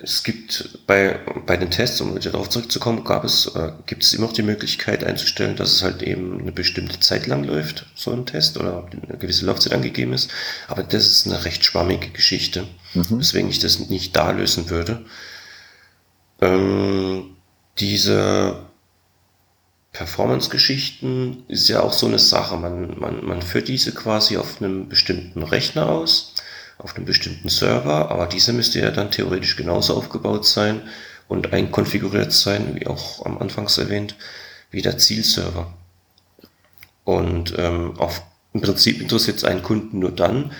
es gibt bei, bei den Tests, um wieder darauf zurückzukommen, gab es, äh, gibt es immer noch die Möglichkeit einzustellen, dass es halt eben eine bestimmte Zeit lang läuft, so ein Test, oder eine gewisse Laufzeit angegeben ist. Aber das ist eine recht schwammige Geschichte, mhm. weswegen ich das nicht da lösen würde. Ähm, diese Performance-Geschichten ist ja auch so eine Sache. Man, man, man führt diese quasi auf einem bestimmten Rechner aus auf einem bestimmten Server, aber dieser müsste ja dann theoretisch genauso aufgebaut sein und einkonfiguriert sein, wie auch am Anfangs erwähnt, wie der Zielserver. Und ähm, auf, im Prinzip interessiert es einen Kunden nur dann,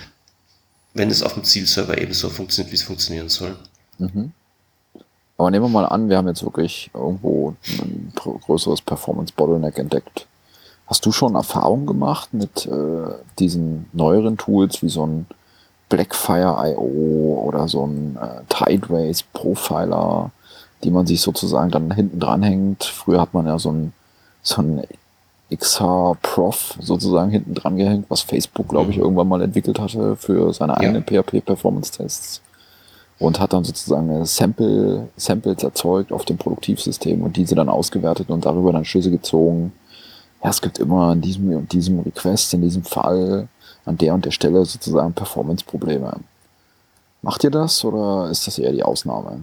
wenn es auf dem Zielserver ebenso funktioniert, wie es funktionieren soll. Mhm. Aber nehmen wir mal an, wir haben jetzt wirklich irgendwo ein größeres Performance-Bottleneck entdeckt. Hast du schon Erfahrung gemacht mit äh, diesen neueren Tools wie so ein Blackfire.io oder so ein äh, Tideways Profiler, die man sich sozusagen dann hinten dranhängt. Früher hat man ja so ein, so ein XH Prof sozusagen hinten dran gehängt, was Facebook, glaube ich, mhm. irgendwann mal entwickelt hatte für seine eigenen ja. PHP-Performance-Tests. Und hat dann sozusagen Sample, Samples erzeugt auf dem Produktivsystem und diese dann ausgewertet und darüber dann Schlüsse gezogen. Ja, es gibt immer in diesem und diesem Request, in diesem Fall an der und der Stelle sozusagen Performance-Probleme. Macht ihr das oder ist das eher die Ausnahme?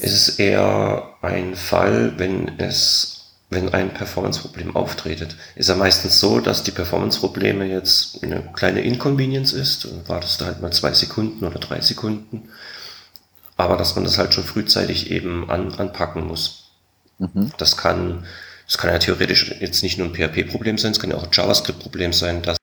Es ist eher ein Fall, wenn es wenn ein Performance-Problem auftretet. Ist ja meistens so, dass die Performance-Probleme jetzt eine kleine Inconvenience ist und wartest du halt mal zwei Sekunden oder drei Sekunden. Aber dass man das halt schon frühzeitig eben an, anpacken muss. Mhm. Das kann, das kann ja theoretisch jetzt nicht nur ein PHP-Problem sein, es kann ja auch ein JavaScript-Problem sein, dass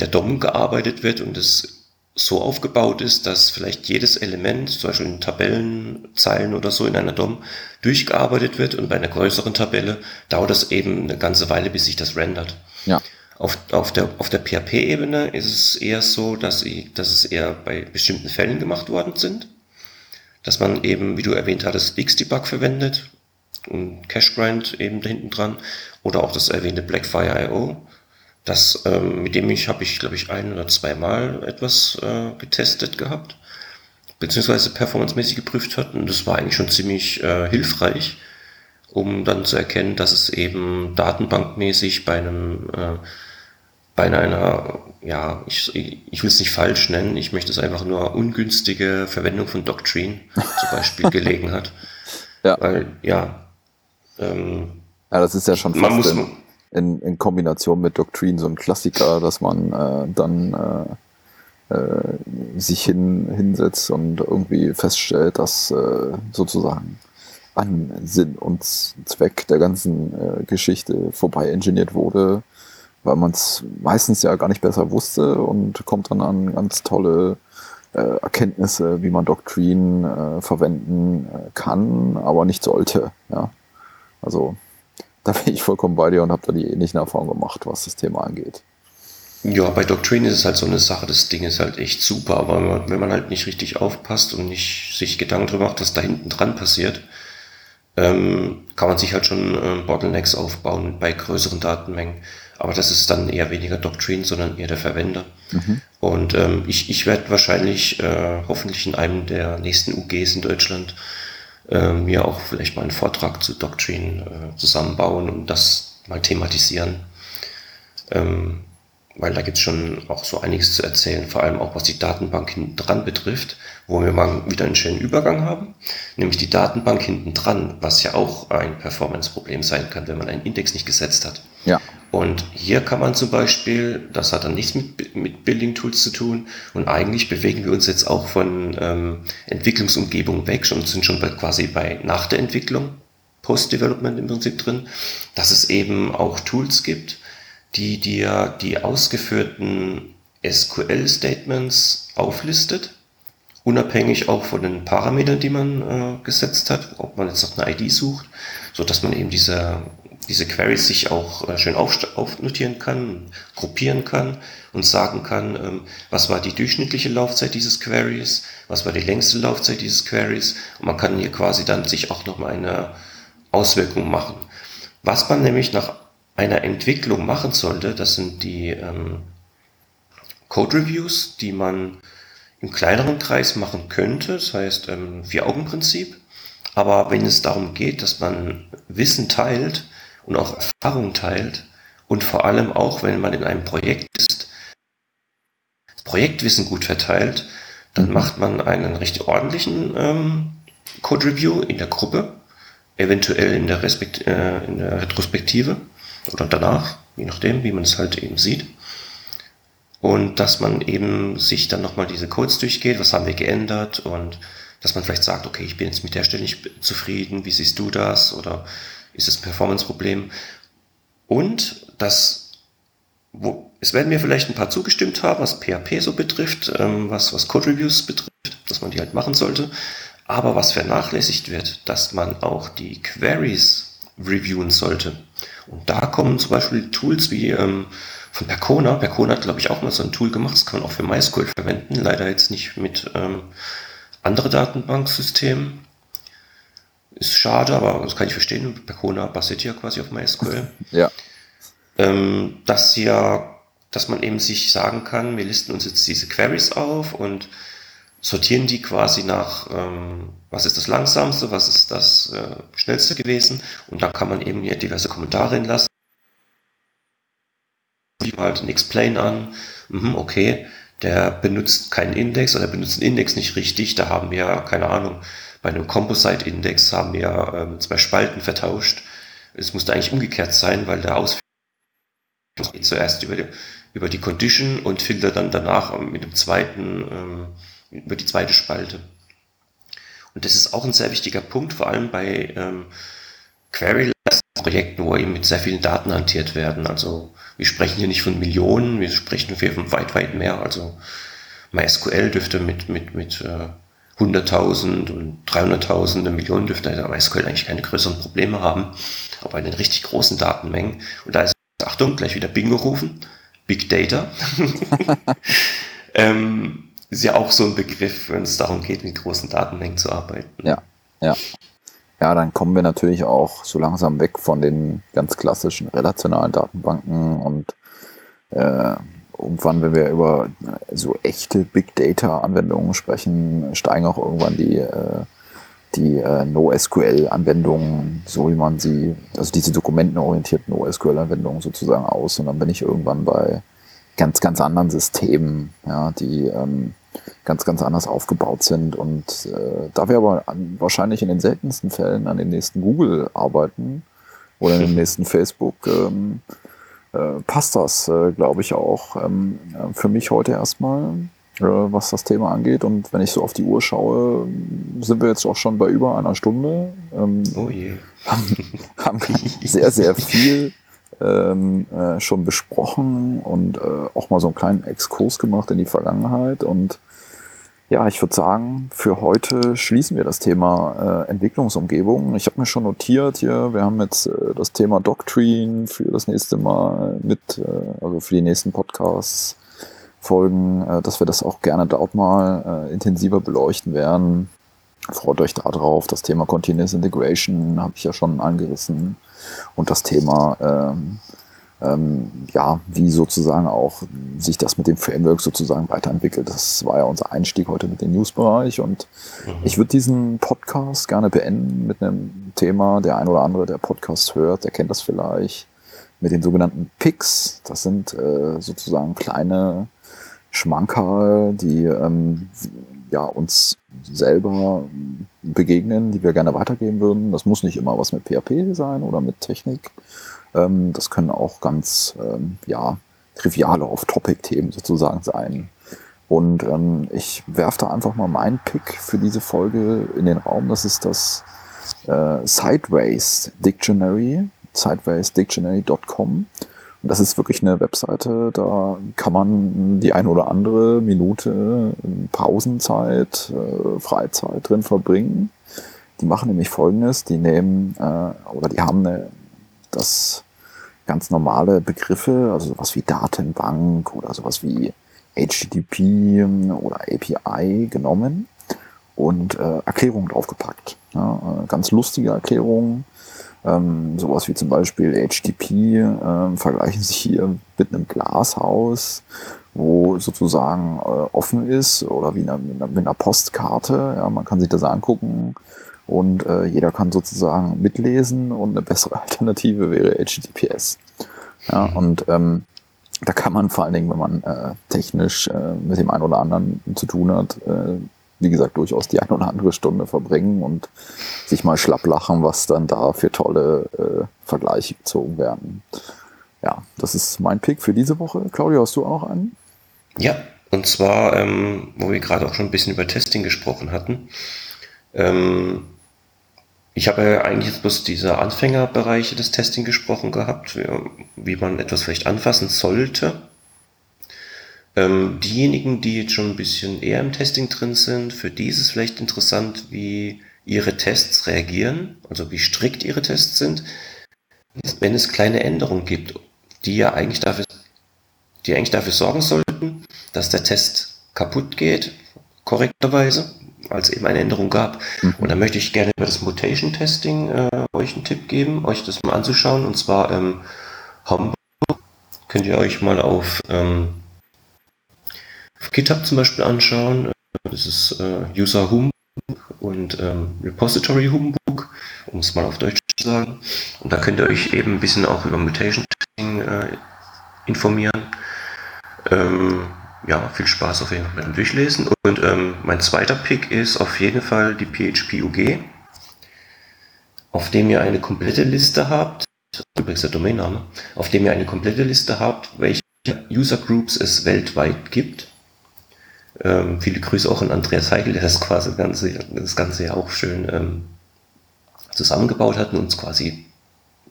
der DOM gearbeitet wird und es so aufgebaut ist, dass vielleicht jedes Element, zum Beispiel in Tabellenzeilen oder so in einer DOM, durchgearbeitet wird und bei einer größeren Tabelle dauert es eben eine ganze Weile, bis sich das rendert. Ja. Auf, auf der, auf der PHP-Ebene ist es eher so, dass, ich, dass es eher bei bestimmten Fällen gemacht worden sind. Dass man eben, wie du erwähnt hattest, Xdebug verwendet und CacheGrind eben da hinten dran oder auch das erwähnte Blackfire.io das, ähm, mit dem ich habe ich, glaube ich, ein oder zweimal etwas äh, getestet gehabt, beziehungsweise performancemäßig geprüft hat. Und das war eigentlich schon ziemlich äh, hilfreich, um dann zu erkennen, dass es eben datenbankmäßig bei einem äh, bei einer, ja, ich, ich will es nicht falsch nennen, ich möchte es einfach nur ungünstige Verwendung von Doctrine zum Beispiel <laughs> gelegen hat. Ja. Weil, ja, ähm, ja, das ist ja schon man muss, in, in Kombination mit Doctrine so ein Klassiker, dass man äh, dann äh, äh, sich hin, hinsetzt und irgendwie feststellt, dass äh, sozusagen an Sinn und Zweck der ganzen äh, Geschichte vorbei engineert wurde, weil man es meistens ja gar nicht besser wusste und kommt dann an ganz tolle äh, Erkenntnisse, wie man Doctrine verwenden kann, aber nicht sollte. Ja, also da bin ich vollkommen bei dir und habe da die ähnlichen Erfahrungen gemacht, was das Thema angeht. Ja, bei Doctrine ist es halt so eine Sache, das Ding ist halt echt super, aber wenn man halt nicht richtig aufpasst und nicht sich Gedanken darüber macht, was da hinten dran passiert, ähm, kann man sich halt schon äh, Bottlenecks aufbauen bei größeren Datenmengen. Aber das ist dann eher weniger Doctrine, sondern eher der Verwender. Mhm. Und ähm, ich, ich werde wahrscheinlich äh, hoffentlich in einem der nächsten UGs in Deutschland äh, mir auch vielleicht mal einen Vortrag zu Doctrine äh, zusammenbauen und das mal thematisieren. Ähm, weil da gibt es schon auch so einiges zu erzählen, vor allem auch was die Datenbank hinten dran betrifft, wo wir mal wieder einen schönen Übergang haben, nämlich die Datenbank hinten dran, was ja auch ein Performance-Problem sein kann, wenn man einen Index nicht gesetzt hat. Ja. Und hier kann man zum Beispiel, das hat dann nichts mit, mit Building Tools zu tun, und eigentlich bewegen wir uns jetzt auch von ähm, Entwicklungsumgebung weg und sind schon bei, quasi bei nach der Entwicklung, Post-Development im Prinzip drin, dass es eben auch Tools gibt, die dir die ausgeführten SQL-Statements auflistet, unabhängig auch von den Parametern, die man äh, gesetzt hat, ob man jetzt noch eine ID sucht, so dass man eben diese diese Queries sich auch äh, schön aufnotieren kann, gruppieren kann und sagen kann, ähm, was war die durchschnittliche Laufzeit dieses Queries, was war die längste Laufzeit dieses Queries und man kann hier quasi dann sich auch nochmal eine Auswirkung machen. Was man nämlich nach einer Entwicklung machen sollte, das sind die ähm, Code Reviews, die man im kleineren Kreis machen könnte, das heißt ähm, Vier-Augen-Prinzip. Aber wenn es darum geht, dass man Wissen teilt, und auch Erfahrung teilt und vor allem auch, wenn man in einem Projekt ist, das Projektwissen gut verteilt, dann mhm. macht man einen recht ordentlichen ähm, Code Review in der Gruppe, eventuell in der, Respekt, äh, in der Retrospektive oder danach, je nachdem, wie man es halt eben sieht. Und dass man eben sich dann nochmal diese Codes durchgeht, was haben wir geändert und dass man vielleicht sagt, okay, ich bin jetzt mit der Stelle nicht zufrieden, wie siehst du das? Oder ist das Performance-Problem. Und das, wo, es werden mir vielleicht ein paar zugestimmt haben, was PHP so betrifft, ähm, was, was Code-Reviews betrifft, dass man die halt machen sollte. Aber was vernachlässigt wird, dass man auch die Queries reviewen sollte. Und da kommen zum Beispiel Tools wie ähm, von Percona. Percona hat, glaube ich, auch mal so ein Tool gemacht. Das kann man auch für MySQL verwenden. Leider jetzt nicht mit ähm, anderen Datenbanksystemen. Ist schade, aber das kann ich verstehen. Percona basiert ja quasi auf MySQL. Ja. Ähm, dass ja, dass man eben sich sagen kann, wir listen uns jetzt diese Queries auf und sortieren die quasi nach, ähm, was ist das langsamste, was ist das äh, schnellste gewesen und da kann man eben hier diverse Kommentare hinlassen. Ich halt ein Explain an, mhm, okay, der benutzt keinen Index oder benutzt einen Index nicht richtig, da haben wir, keine Ahnung, bei einem Composite-Index haben wir ähm, zwei Spalten vertauscht. Es musste eigentlich umgekehrt sein, weil der Ausführung geht zuerst über die, über die Condition und filtert dann danach mit dem zweiten, ähm, über die zweite Spalte. Und das ist auch ein sehr wichtiger Punkt, vor allem bei ähm, Query-Projekten, wo eben mit sehr vielen Daten hantiert werden. Also wir sprechen hier nicht von Millionen, wir sprechen hier von weit, weit mehr. Also MySQL dürfte mit, mit, mit äh, 100.000 und 300.000, eine Million dürfte der MySQL eigentlich keine größeren Probleme haben. Aber bei den richtig großen Datenmengen, und da ist, Achtung, gleich wieder Bingo rufen, Big Data, <laughs> ähm, ist ja auch so ein Begriff, wenn es darum geht, mit großen Datenmengen zu arbeiten. Ja, ja. Ja, dann kommen wir natürlich auch so langsam weg von den ganz klassischen relationalen Datenbanken und äh, irgendwann, wenn wir über so echte Big Data Anwendungen sprechen, steigen auch irgendwann die, äh, die äh, NoSQL-Anwendungen, so wie man sie, also diese dokumentenorientierten NoSQL-Anwendungen sozusagen aus. Und dann bin ich irgendwann bei ganz, ganz anderen Systemen, ja, die ähm, ganz, ganz anders aufgebaut sind. Und äh, da wir aber an, wahrscheinlich in den seltensten Fällen an den nächsten Google arbeiten oder in den <laughs> nächsten Facebook, ähm, äh, passt das, äh, glaube ich, auch ähm, für mich heute erstmal, äh, was das Thema angeht. Und wenn ich so auf die Uhr schaue, sind wir jetzt auch schon bei über einer Stunde. Ähm, oh je. Haben, haben sehr, sehr viel ähm, äh, schon besprochen und äh, auch mal so einen kleinen Exkurs gemacht in die Vergangenheit. Und ja, ich würde sagen, für heute schließen wir das Thema äh, Entwicklungsumgebung. Ich habe mir schon notiert hier, wir haben jetzt äh, das Thema Doctrine für das nächste Mal mit, äh, also für die nächsten Podcasts folgen, äh, dass wir das auch gerne dort mal äh, intensiver beleuchten werden. Freut euch darauf. Das Thema Continuous Integration habe ich ja schon angerissen. Und das Thema ähm, ähm, ja, wie sozusagen auch sich das mit dem Framework sozusagen weiterentwickelt. Das war ja unser Einstieg heute mit dem News-Bereich und mhm. ich würde diesen Podcast gerne beenden mit einem Thema, der ein oder andere, der Podcast hört, der kennt das vielleicht, mit den sogenannten Picks. Das sind äh, sozusagen kleine Schmankerl, die ähm, ja, uns selber begegnen, die wir gerne weitergeben würden. Das muss nicht immer was mit PHP sein oder mit Technik Ähm, das können auch ganz, ähm, ja, triviale Off-Topic-Themen sozusagen sein. Und ähm, ich werfe da einfach mal meinen Pick für diese Folge in den Raum. Das ist das äh, Sideways Dictionary, sidewaysdictionary.com. Und das ist wirklich eine Webseite, da kann man die eine oder andere Minute Pausenzeit, äh, Freizeit drin verbringen. Die machen nämlich folgendes, die nehmen äh, oder die haben eine, das ganz normale Begriffe, also sowas wie Datenbank oder sowas wie HTTP oder API genommen und äh, Erklärungen draufgepackt. Ja, äh, ganz lustige Erklärungen. Ähm, sowas wie zum Beispiel HTTP äh, vergleichen sich hier mit einem Glashaus, wo sozusagen äh, offen ist oder wie eine, mit einer Postkarte. Ja, man kann sich das angucken und äh, jeder kann sozusagen mitlesen und eine bessere <laughs> Alternative wäre HTTPS. Ja, mhm. und ähm, da kann man vor allen Dingen, wenn man äh, technisch äh, mit dem einen oder anderen zu tun hat, äh, wie gesagt, durchaus die eine oder andere Stunde verbringen und sich mal schlapp lachen, was dann da für tolle äh, Vergleiche gezogen werden. Ja, das ist mein Pick für diese Woche. Claudia, hast du auch einen? Ja, und zwar, ähm, wo wir gerade auch schon ein bisschen über Testing gesprochen hatten. Ähm, ich habe eigentlich jetzt bloß diese Anfängerbereiche des Testing gesprochen gehabt, wie, wie man etwas vielleicht anfassen sollte. Ähm, diejenigen, die jetzt schon ein bisschen eher im Testing drin sind, für die ist es vielleicht interessant, wie ihre Tests reagieren, also wie strikt ihre Tests sind, wenn es kleine Änderungen gibt, die ja eigentlich dafür, die eigentlich dafür sorgen sollten, dass der Test kaputt geht, korrekterweise, als eben eine Änderung gab. Mhm. Und da möchte ich gerne über das Mutation Testing äh, euch einen Tipp geben, euch das mal anzuschauen. Und zwar ähm, Hamburg könnt ihr euch mal auf, ähm, auf GitHub zum Beispiel anschauen. Das ist äh, User Humbug und ähm, Repository Humbug, um es mal auf Deutsch zu sagen. Und da könnt ihr euch eben ein bisschen auch über Mutation Testing äh, informieren. Ähm, ja, viel Spaß auf jeden Fall beim Durchlesen. Und ähm, mein zweiter Pick ist auf jeden Fall die PHP UG, auf dem ihr eine komplette Liste habt, übrigens der Domainname, auf dem ihr eine komplette Liste habt, welche User Groups es weltweit gibt. Ähm, viele Grüße auch an Andreas Heigl, der das quasi Ganze, das Ganze ja auch schön ähm, zusammengebaut hat und uns quasi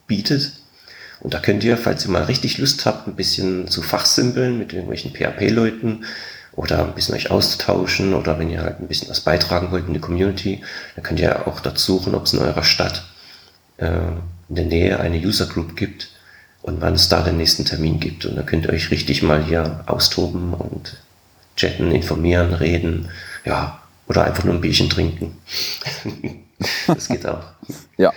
bietet. Und da könnt ihr, falls ihr mal richtig Lust habt, ein bisschen zu fachsimpeln mit irgendwelchen PHP-Leuten oder ein bisschen euch auszutauschen oder wenn ihr halt ein bisschen was beitragen wollt in die Community, dann könnt ihr auch dazu suchen, ob es in eurer Stadt äh, in der Nähe eine User Group gibt und wann es da den nächsten Termin gibt. Und dann könnt ihr euch richtig mal hier austoben und chatten, informieren, reden, ja, oder einfach nur ein Bierchen trinken. <laughs> das geht auch. Ja,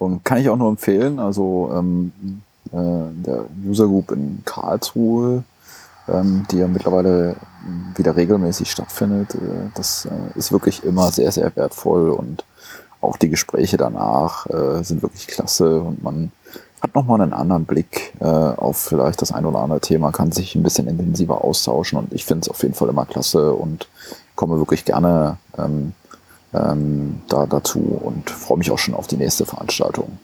und kann ich auch nur empfehlen, also ähm, äh, der User Group in Karlsruhe, ähm, die ja mittlerweile wieder regelmäßig stattfindet, äh, das äh, ist wirklich immer sehr, sehr wertvoll und auch die Gespräche danach äh, sind wirklich klasse und man hat nochmal einen anderen Blick äh, auf vielleicht das ein oder andere Thema, kann sich ein bisschen intensiver austauschen und ich finde es auf jeden Fall immer klasse und komme wirklich gerne ähm, ähm, da dazu und freue mich auch schon auf die nächste Veranstaltung.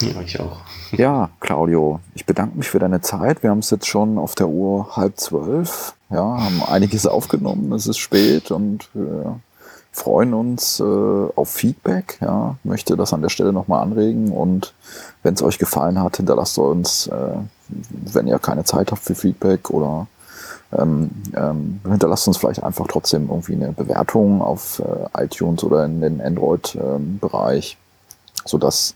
Ja, ich auch. <laughs> ja, Claudio, ich bedanke mich für deine Zeit. Wir haben es jetzt schon auf der Uhr halb zwölf. Ja, haben einiges aufgenommen. Es ist spät und wir freuen uns äh, auf Feedback. Ja, möchte das an der Stelle nochmal anregen und wenn es euch gefallen hat, hinterlasst uns, äh, wenn ihr keine Zeit habt für Feedback oder ähm, ähm, hinterlasst uns vielleicht einfach trotzdem irgendwie eine Bewertung auf äh, iTunes oder in den Android-Bereich, ähm, sodass,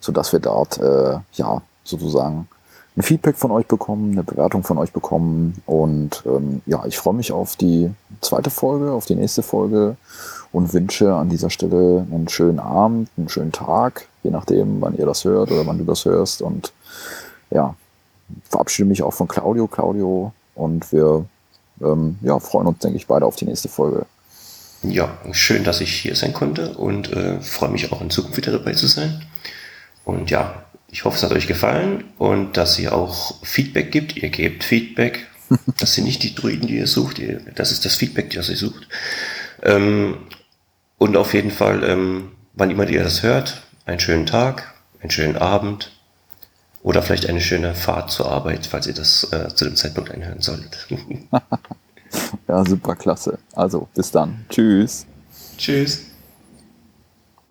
sodass wir dort äh, ja sozusagen ein Feedback von euch bekommen, eine Bewertung von euch bekommen. Und ähm, ja, ich freue mich auf die zweite Folge, auf die nächste Folge und wünsche an dieser Stelle einen schönen Abend, einen schönen Tag, je nachdem, wann ihr das hört oder wann du das hörst. Und ja, verabschiede mich auch von Claudio. Claudio, und wir ähm, ja, freuen uns, denke ich, beide auf die nächste Folge. Ja, schön, dass ich hier sein konnte und äh, freue mich auch in Zukunft wieder dabei zu sein. Und ja, ich hoffe, es hat euch gefallen und dass ihr auch Feedback gibt. Ihr gebt Feedback. <laughs> Das sind nicht die Druiden, die ihr sucht. Ihr, das ist das Feedback, das ihr sucht. Ähm, und auf jeden Fall, ähm, wann immer ihr das hört, einen schönen Tag, einen schönen Abend Oder vielleicht eine schöne Fahrt zur Arbeit, falls ihr das äh, zu dem Zeitpunkt einhören solltet. <laughs> ja, super klasse. Also, bis dann. Tschüss. Tschüss.